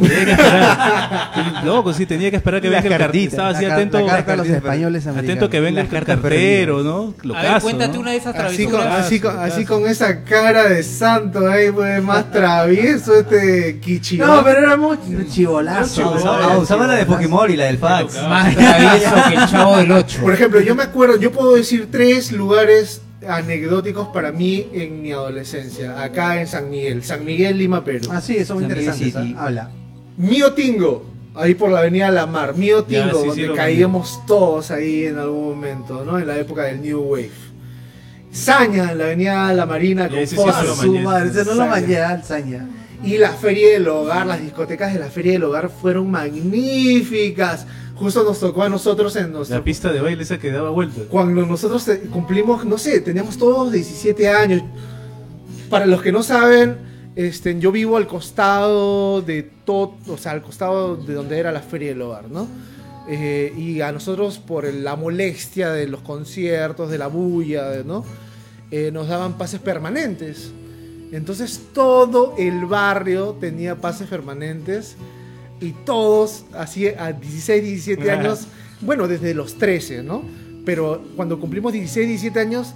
Tenía que esperar. Loco, sí, tenía que esperar que Las venga el cartero. cartitas. Estaba así La atento. la carta a los atento españoles americanos. que venga Las el cartero, ¿no? A ver, Locazo, cuéntate ¿no? una de esas Así con, travesuras. así, con, así esa cara de santo ahí, pues, más travieso este Kichi. No, pero era muy chivolazo. Ah, usaba la de Pokémon y la del fax. Más travieso que el chavo del 8. Por ejemplo, yo me acuerdo, yo puedo decir tres lugares anecdóticos para mí en mi adolescencia, acá en San Miguel, San Miguel, Lima, Perú. Ah, sí, eso es muy interesante. Habla. Mío Tingo, ahí por la avenida La Mar, Mío Ya, Tingo, sí, sí, donde lo caíamos todos ahí en algún momento, ¿no? En la época del New Wave. Saña, en la avenida La Marina, con sí Su madre, ese no lo Saña. mañé, Alzaña. Y la Feria del Hogar, las discotecas de la Feria del Hogar fueron magníficas. Justo nos tocó a nosotros en nuestro La pista de baile esa que daba vueltas. cuando nosotros cumplimos, no sé, teníamos todos 17 años. Para los que no saben, este, yo vivo al costado de todo, o sea, al costado de donde era la Feria del Hogar, ¿no? Eh, y a nosotros, por la molestia de los conciertos, de la bulla, ¿no? Eh, nos daban pases permanentes. Entonces todo el barrio tenía pases permanentes y todos, así a 16, 17 Ajá. años, bueno, desde los 13, ¿no? Pero cuando cumplimos 16, 17 años,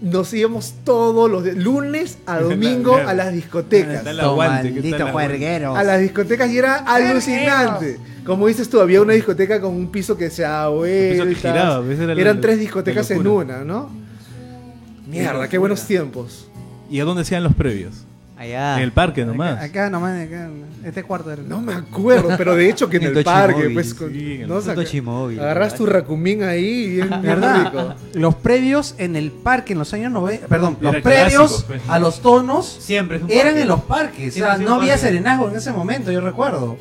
nos íbamos todos los de lunes a domingo a las discotecas. Maldito juerguero. A las discotecas y era alucinante. Como dices tú, había una discoteca con un piso que se vuelta. Eran tres discotecas en una, ¿no? Mierda, qué buenos tiempos. ¿Y a dónde hacían los previos? Allá. En el parque nomás. Acá, acá nomás, acá, este cuarto. era- No me acuerdo, pero de hecho que en En el parque, pues, con- sí, en el no, saca- Chimóvil. agarras tu racumín ahí y bien ¿Verdad? Los previos en el parque en los años 90, perdón, los Era previos clásico, pues. a los tonos Siempre es eran en los parques. O sea, no había parque. serenazgo en ese momento, yo recuerdo.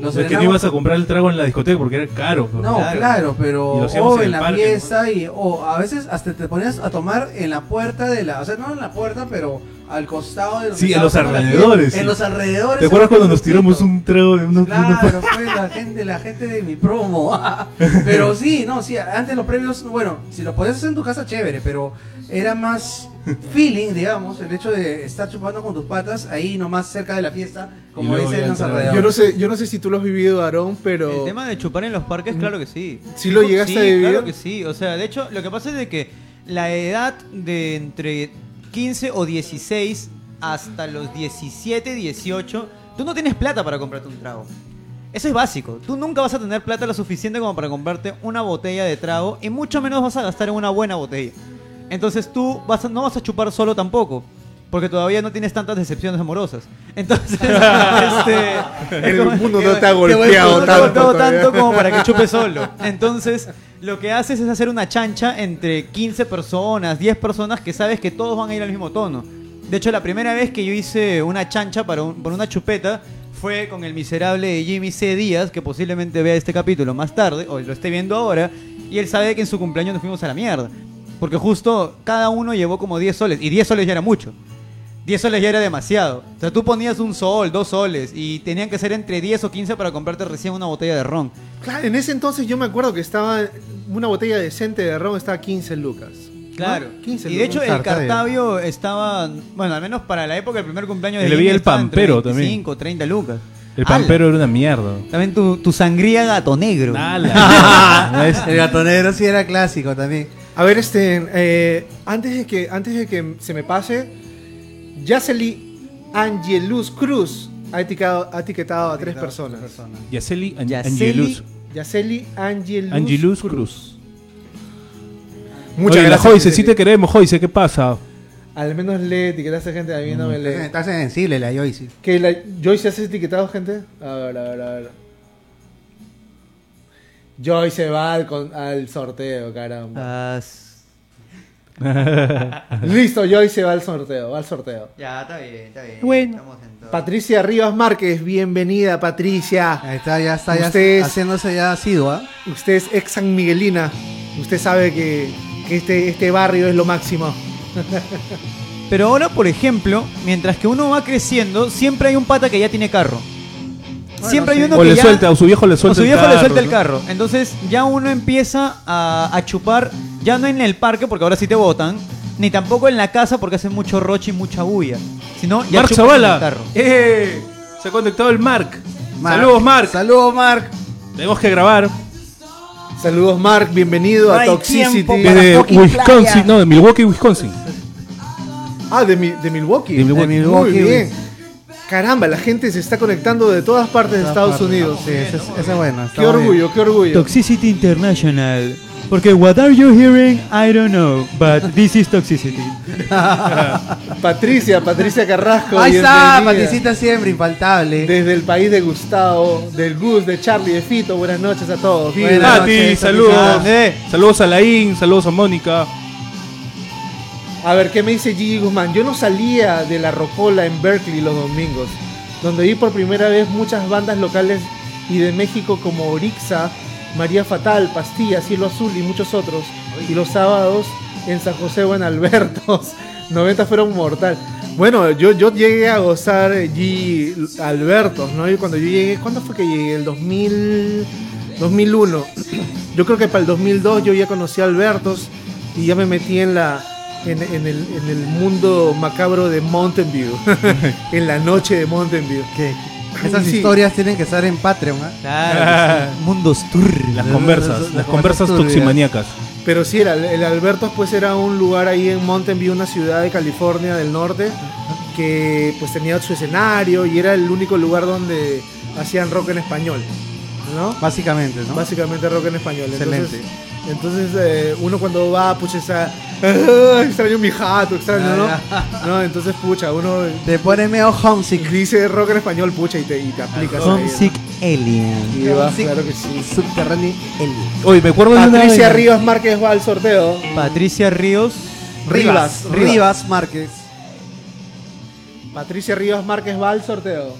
Los sea, que no ibas a comprar el trago en la discoteca porque era caro. pues. No, Claro. claro, pero o en en la parque, fiesta y o a veces hasta te ponías a tomar en la puerta de la, o sea, no en la puerta, pero al costado de donde Sí, en los alrededores, sí. En los alrededores. ¿Te acuerdas los cuando nos tiramos un trago de unos Claro, fue la gente, la gente de mi promo. pero sí, no, sí, antes los previos, bueno, si lo podías hacer en tu casa, chévere, pero era más feeling, digamos, el hecho de estar chupando con tus patas ahí nomás cerca de la fiesta, como dicen los alrededores. Yo no sé, yo no sé si tú lo has vivido, Aarón, pero El tema de chupar en los parques, claro que sí. ¿Sí lo llegaste Sí, a vivir? Claro que sí. O sea, de hecho, lo que pasa es de que la edad de entre 15 o 16 hasta los 17, 18, tú no tienes plata para comprarte un trago. Eso es básico. Tú nunca vas a tener plata lo suficiente como para comprarte una botella de trago y mucho menos vas a gastar en una buena botella. Entonces tú vas a- no vas a chupar solo tampoco. Porque todavía no tienes tantas decepciones amorosas. Entonces, este, El mundo no te ha golpeado tanto como para que chupe solo. Entonces, lo que haces es hacer una chancha entre 15 personas, 10 personas que sabes que todos van a ir al mismo tono. De hecho, la primera vez que yo hice una chancha para un- por una chupeta fue con el miserable Jimmy C. Díaz, que posiblemente vea este capítulo más tarde, o lo esté viendo ahora, y él sabe que en su cumpleaños nos fuimos a la mierda. Porque justo cada uno llevó como 10 soles, y 10 soles ya era mucho. 10 soles ya era demasiado. O sea, tú ponías un sol, dos soles, y tenían que ser entre 10 o 15 para comprarte recién una botella de ron. Claro, en ese entonces yo me acuerdo que estaba una botella decente de ron estaba a 15 lucas. Claro. ¿No? 15 y de lucas. hecho el Cartavio. Estaba, bueno, al menos para la época del primer cumpleaños de le vi el pampero también. 25, 30 lucas. El pampero era una mierda. También tu, tu sangría gato negro. El gatonero sí era clásico también. A ver, este, eh, antes de que antes de que se me pase, Yaceli Angelus Cruz ha etiquetado, ha etiquetado a tres personas. Yaceli An- Yaceli- Angelus. Yaceli Angelus, Angelus Cruz. Muchas Oye, la gracias. Joyce, sí te queremos, Joyce, ¿qué pasa? Al menos lee etiquetaste gente, a mí no me lee. Está sensible la Joyce. ¿Que la Joyce hace etiquetado, gente? A ver, a ver, a ver. Joyce va al, con- al sorteo, caramba. Ah, Listo, Joyce va al sorteo, va al sorteo. ya, está bien, está bien. Bueno. Estamos en todo. Patricia Rivas Márquez, bienvenida, Patricia. Ahí está, ya está, ya Ustedes- haciéndose ya asidua. Usted es ex San Miguelina. Usted sabe que, que este, este barrio es lo máximo. Pero ahora, por ejemplo, mientras que uno va creciendo, siempre hay un pata que ya tiene carro. Siempre hay uno O que le ya... suelta, o su viejo le O suelta su el viejo le carro, suelta el carro. Entonces ya uno empieza a, a chupar, ya no en el parque, porque ahora sí te botan, ni tampoco en la casa porque hacen mucho roche y mucha bulla. Sino ya Mark chupas en el Zavala. carro. ¡Eh! Se ha conectado el Mark. Mark. Saludos, Mark. Saludos, Mark. Tenemos que grabar. Saludos, Mark. Bienvenido No a hay Toxicity. para- Desde fucking Wisconsin, playa. no, de Milwaukee, Wisconsin. Ah, de, mi- de Milwaukee. De Milwaukee. Muy Milwaukee. bien. Caramba, la gente se está conectando de todas partes de Estados Unidos. Sí, ese es, está Qué orgullo, qué orgullo. Toxicity International. Porque what are you hearing? I don't know, but this is toxicity. Patricia, Patricia Carrasco. Ahí está. Paticita siempre, infaltable. Desde el país de Gustavo, del Gus, de Charlie, de Fito. Buenas noches a todos. Buenas noches, saludos. Grande. Saludos a Laín, saludos a Mónica. A ver, ¿qué me dice Gigi Guzmán? Yo no salía de la Rocola en Berkeley los domingos, donde vi por primera vez muchas bandas locales y de México como Orixa, María Fatal, Pastilla, Cielo Azul y muchos otros. Y los sábados en San José o en Albertos. 90 fueron mortal. Bueno, yo, yo llegué a gozar G Albertos, ¿no? Y cuando yo llegué, ¿cuándo fue que llegué? El 2000, 2001. Yo creo que para el 2002 yo ya conocí a Albertos y ya me metí en la en, en el, en el mundo macabro de Mountain View. en la noche de Mountain View. Que esas Sí. historias tienen que estar en Patreon, ¿ah? Claro, sí. Mundos. Las conversas, las- las conversas turbias. toximaníacas. Pero sí, el, el Albertos pues era un lugar ahí en Mountain View, una ciudad de California del norte, que pues tenía su escenario y era el único lugar donde hacían rock en español. ¿no? Básicamente, ¿no? Básicamente rock en español. Excelente. Entonces, Entonces eh, uno cuando va, pucha, está, "Ah, extraño mi jato, extraño, ¿no? ¿no? Entonces, pucha, uno Te pone medio homesick. dice rock en español, pucha, y te, y te aplicas ahí, Homesick Alien. Y va, Homesick claro que sí. Subterráneo Alien. Oye, me acuerdo de una Patricia. Rivas Márquez va al sorteo. Patricia Ríos. Rivas, Rivas. Rivas Márquez. Patricia Rivas Márquez va al sorteo.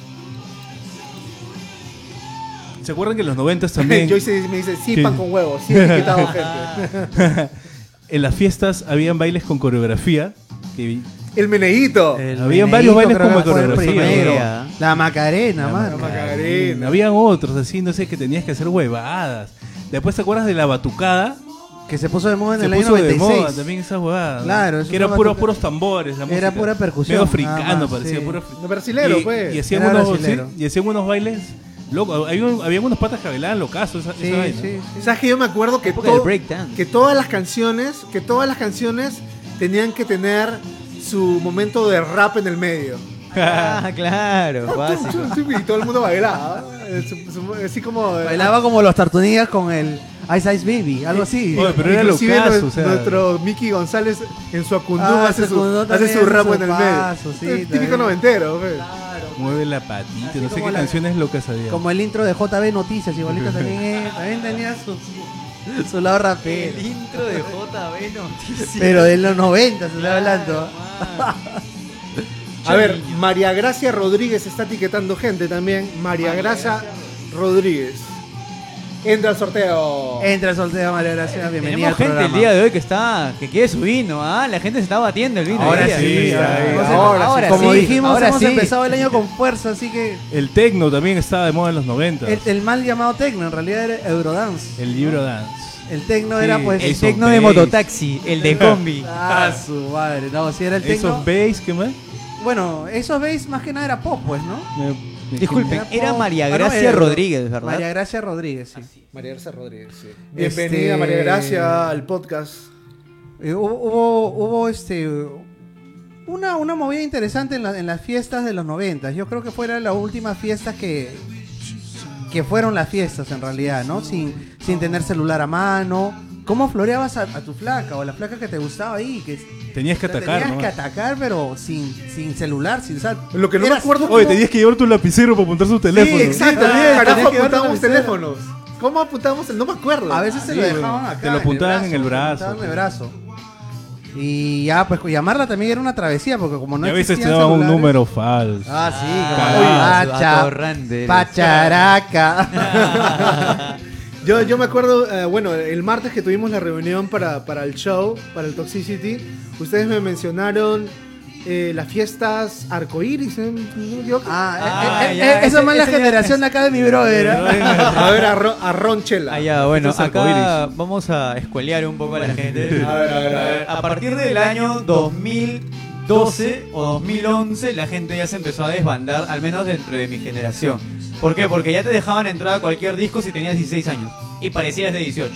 ¿Se acuerdan que en los 90 también Joyce me dice, sí, pan con huevos, sí, etiquetado gente. en las fiestas habían bailes con coreografía? Que El meneíto. El Habían Meneíto varios bailes con coreografía. La Macarena, mano. Macarena. habían otros así, no sé, que tenías que hacer huevadas. Después te acuerdas de la batucada. Que se puso de moda en Se el año puso de 96. moda también esas huevadas. Claro, eso que eran puros, puros tambores. La Era música. pura percusión, Medio africano más, parecía, sí. puro No, brasilero, y, pues. y hacían Era unos, brasilero. sí, y hacían unos bailes locos. Había, un- había unos patas que bailaban locazos esa, Sí, esa vaina. sí. ¿Sabes que yo me acuerdo que, que todas las canciones, que todas las canciones tenían que tener su momento de rap en el medio. Ah, claro, básico. Y todo el mundo bailaba. ¿eh? Así como. Bailaba como los tartunillas con el Ice Ice Baby, algo así. Oye, pero era Inclusive locazo, o sea. nuestro Mickey González en su acundú Ah, hace, su hace su rap en el paso, medio. sí, típico también. noventero. pues. Mueve la patita, no sé qué la- canciones locas había. Como el intro de JB Noticias, igualito también, eh, también tenía su, su lado rapero. El intro de JB Noticias. Pero de los 90 se está hablando. A ver, María Gracia Rodríguez está etiquetando gente también. María Gracia Rodríguez. Entra al sorteo. Entra el sorteo, María Gracia, bienvenida Tenemos al gente el programa. día de hoy que está, que quiere su vino, ¿ah? La gente se está batiendo el vino. Ahora sí, ahora sí, ahora sí. Como dijimos, ahora hemos sí. empezado el año con fuerza, así que El techno también estaba de moda en los 90. el, el mal llamado tecno en realidad era Eurodance. El libro dance. El tecno Sí, era pues... El tecno de bass. mototaxi, el de combi. Ah, su madre, no, si era el tecno. Esos bass, ¿qué más? Bueno, esos veis más que nada era pop, pues, ¿no? Me- Disculpen, Era. María Ah, no, Gracia era- Rodríguez, ¿verdad? María Gracia Rodríguez, sí. María Gracia Rodríguez, sí. Este- Bienvenida, María Gracia, al podcast. Eh, hubo, hubo, este una, una movida interesante en, la- en las fiestas de los 90. Yo creo que fueron las últimas fiestas que que fueron las fiestas en realidad, ¿no? Sin, sin tener celular a mano. ¿Cómo floreabas a, a tu flaca o a la flaca que te gustaba ahí? Que Tenías que o sea, atacar, Tenías ¿no? que atacar, pero sin, sin celular, sin sal. Lo que no me Eras- acuerdo Oye, tenías que llevar tu lapicero para apuntar su teléfono. Sí, exacto. Carajo, tu apuntábamos teléfonos. ¿Cómo apuntábamos? el- No me acuerdo. A veces se Sí, lo dejaban acá. Te lo apuntaban en el brazo. te lo apuntaban en el brazo. Y ya, pues llamarla también era una travesía, porque como no y a veces te existían daban un celulares- número falso. Ah, sí, Ah, Pacha. Pacharaca. Yo, yo me acuerdo, eh, bueno, el martes que tuvimos la reunión para, para el show, para el Toxicity, ustedes me mencionaron eh, las fiestas arcoíris. ¿eh? Ah, Ah, eh, eh, ya, eh, esa ese- más la ese ya- generación de acá de mi brother. ¿eh? a ver, a, Ro- a Ron Chela. Ah, ya, bueno, Estos acá arcoíris. vamos a escuelear un poco a la gente. A ver, a ver, a ver. A partir del año 2012 o 2011, la gente ya se empezó a desbandar, al menos dentro de mi generación. ¿Por qué? Porque ya te dejaban entrar a cualquier disco si tenías 16 años y parecías de 18.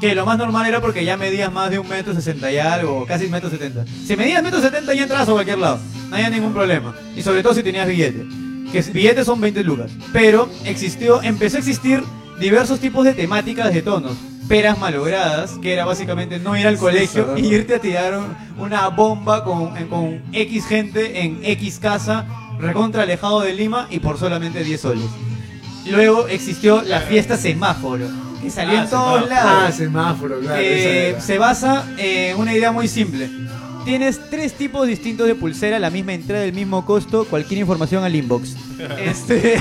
Que lo más normal era porque ya medías más de un metro sesenta y algo, casi un metro setenta. Si medías metro setenta ya entrabas a cualquier lado, no había ningún problema. Y sobre todo si tenías billete. Que billetes son 20 lucas. Pero existió, empezó a existir diversos tipos de temáticas de tonos. Peras malogradas, que era básicamente no ir al colegio y irte a tirar un- una bomba con, en- con X gente en X casa, recontra alejado de Lima y por solamente 10 soles. Luego existió la fiesta semáforo, que salió Ah, en todos semáforo. lados. Ah, semáforo, claro. Eh, se basa en una idea muy simple. Tienes tres tipos distintos de pulsera, la misma entrada, el mismo costo, cualquier información al inbox. Este,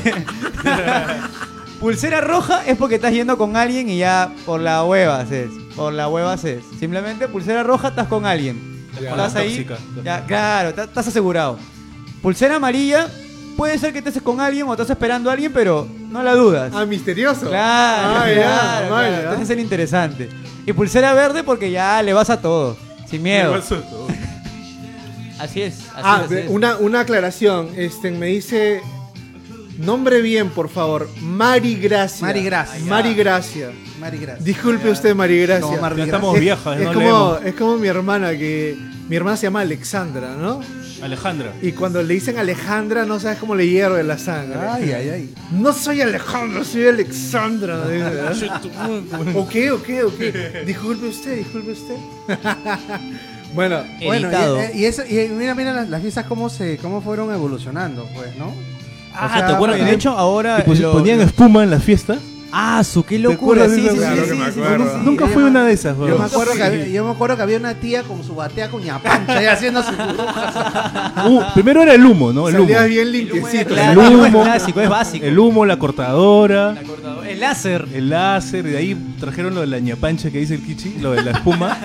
pulsera roja es porque estás yendo con alguien y ya por la hueva haces. Por la hueva haces. Simplemente pulsera roja estás con alguien. Ya. Estás ahí. Tóxica. Ya, claro, estás asegurado. Pulsera amarilla puede ser que estés con alguien o estás esperando a alguien, pero no la dudas. Ah, misterioso. Claro, Ah, claro, claro. ya. Entonces es el interesante. Y pulsera verde porque ya le vas a todo, sin miedo. Así es, así Ah, es. así es. una, una aclaración. Este, me dice Nombre bien, por favor. Mari Gracia. Mari Gracia. Mari Gracia. Mari, gracias. Disculpe usted, Mari Gracia. Como Mari Gracia. estamos es, viejas, es no como, leemos. es como mi hermana que. Mi hermana se llama Alexandra, ¿no? Alejandra. Y cuando le dicen Alejandra, no sabes cómo le hierve la sangre. Ay, ay, ay. No soy Alejandra, soy Alexandra. ok, ok, ok. Disculpe usted, disculpe usted. bueno, Bueno, Editado. y, eh, y eso, y mira, mira las, las fiestas cómo se, cómo fueron evolucionando, pues, ¿no? Ah, O sea, ¿te acuerdas? De hecho, ahora. Y pues, lo- ponían lo- espuma en la fiesta. Ah, su qué ¿Te locura. Sí, sí, sí, Claro sí, sí, sí. Nunca fui una de esas, Yo weón. me, acuerdo que había, yo me acuerdo que había una tía con su batea con ñapancha ahí haciendo su Uh, primero era el humo, ¿no? El humo. salías bien limpiecito. Claro, El el humo es humo. clásico, es básico. El humo, la cortadora, El láser. el láser, de ahí trajeron lo de la ñapancha que dice el Kichi, lo de la espuma.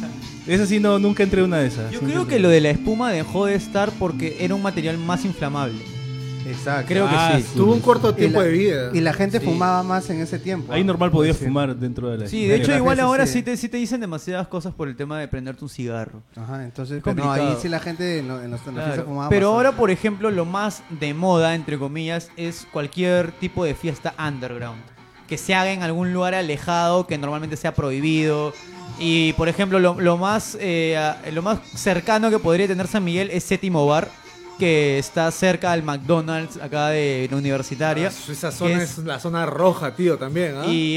Esa sí, no, nunca entré a una de esas. Yo creo que lo de la espuma dejó de estar porque era un material más inflamable. Exacto. Creo que Ah, sí. Tuvo un corto tiempo la- de vida. Y la gente Sí. fumaba más en ese tiempo. Ahí ¿ah? normal podías Sí. fumar dentro de la Sí, de hecho igual ahora sí. sí te, sí te dicen demasiadas cosas por el tema de prenderte un cigarro. Ajá, entonces, pero no, complicado. ahí sí la gente en, lo- en los, en la Claro. fiesta fumaba Pero bastante. ahora, por ejemplo, lo más de moda, entre comillas, es cualquier tipo de fiesta underground. Que se haga en algún lugar alejado, que normalmente sea prohibido. Y, por ejemplo, lo, lo más, eh, a- lo más cercano que podría tener San Miguel es Séptimo Bar, que está cerca del McDonald's, acá de la universitaria. Esa zona es la zona roja, tío, también. ¿ah? Y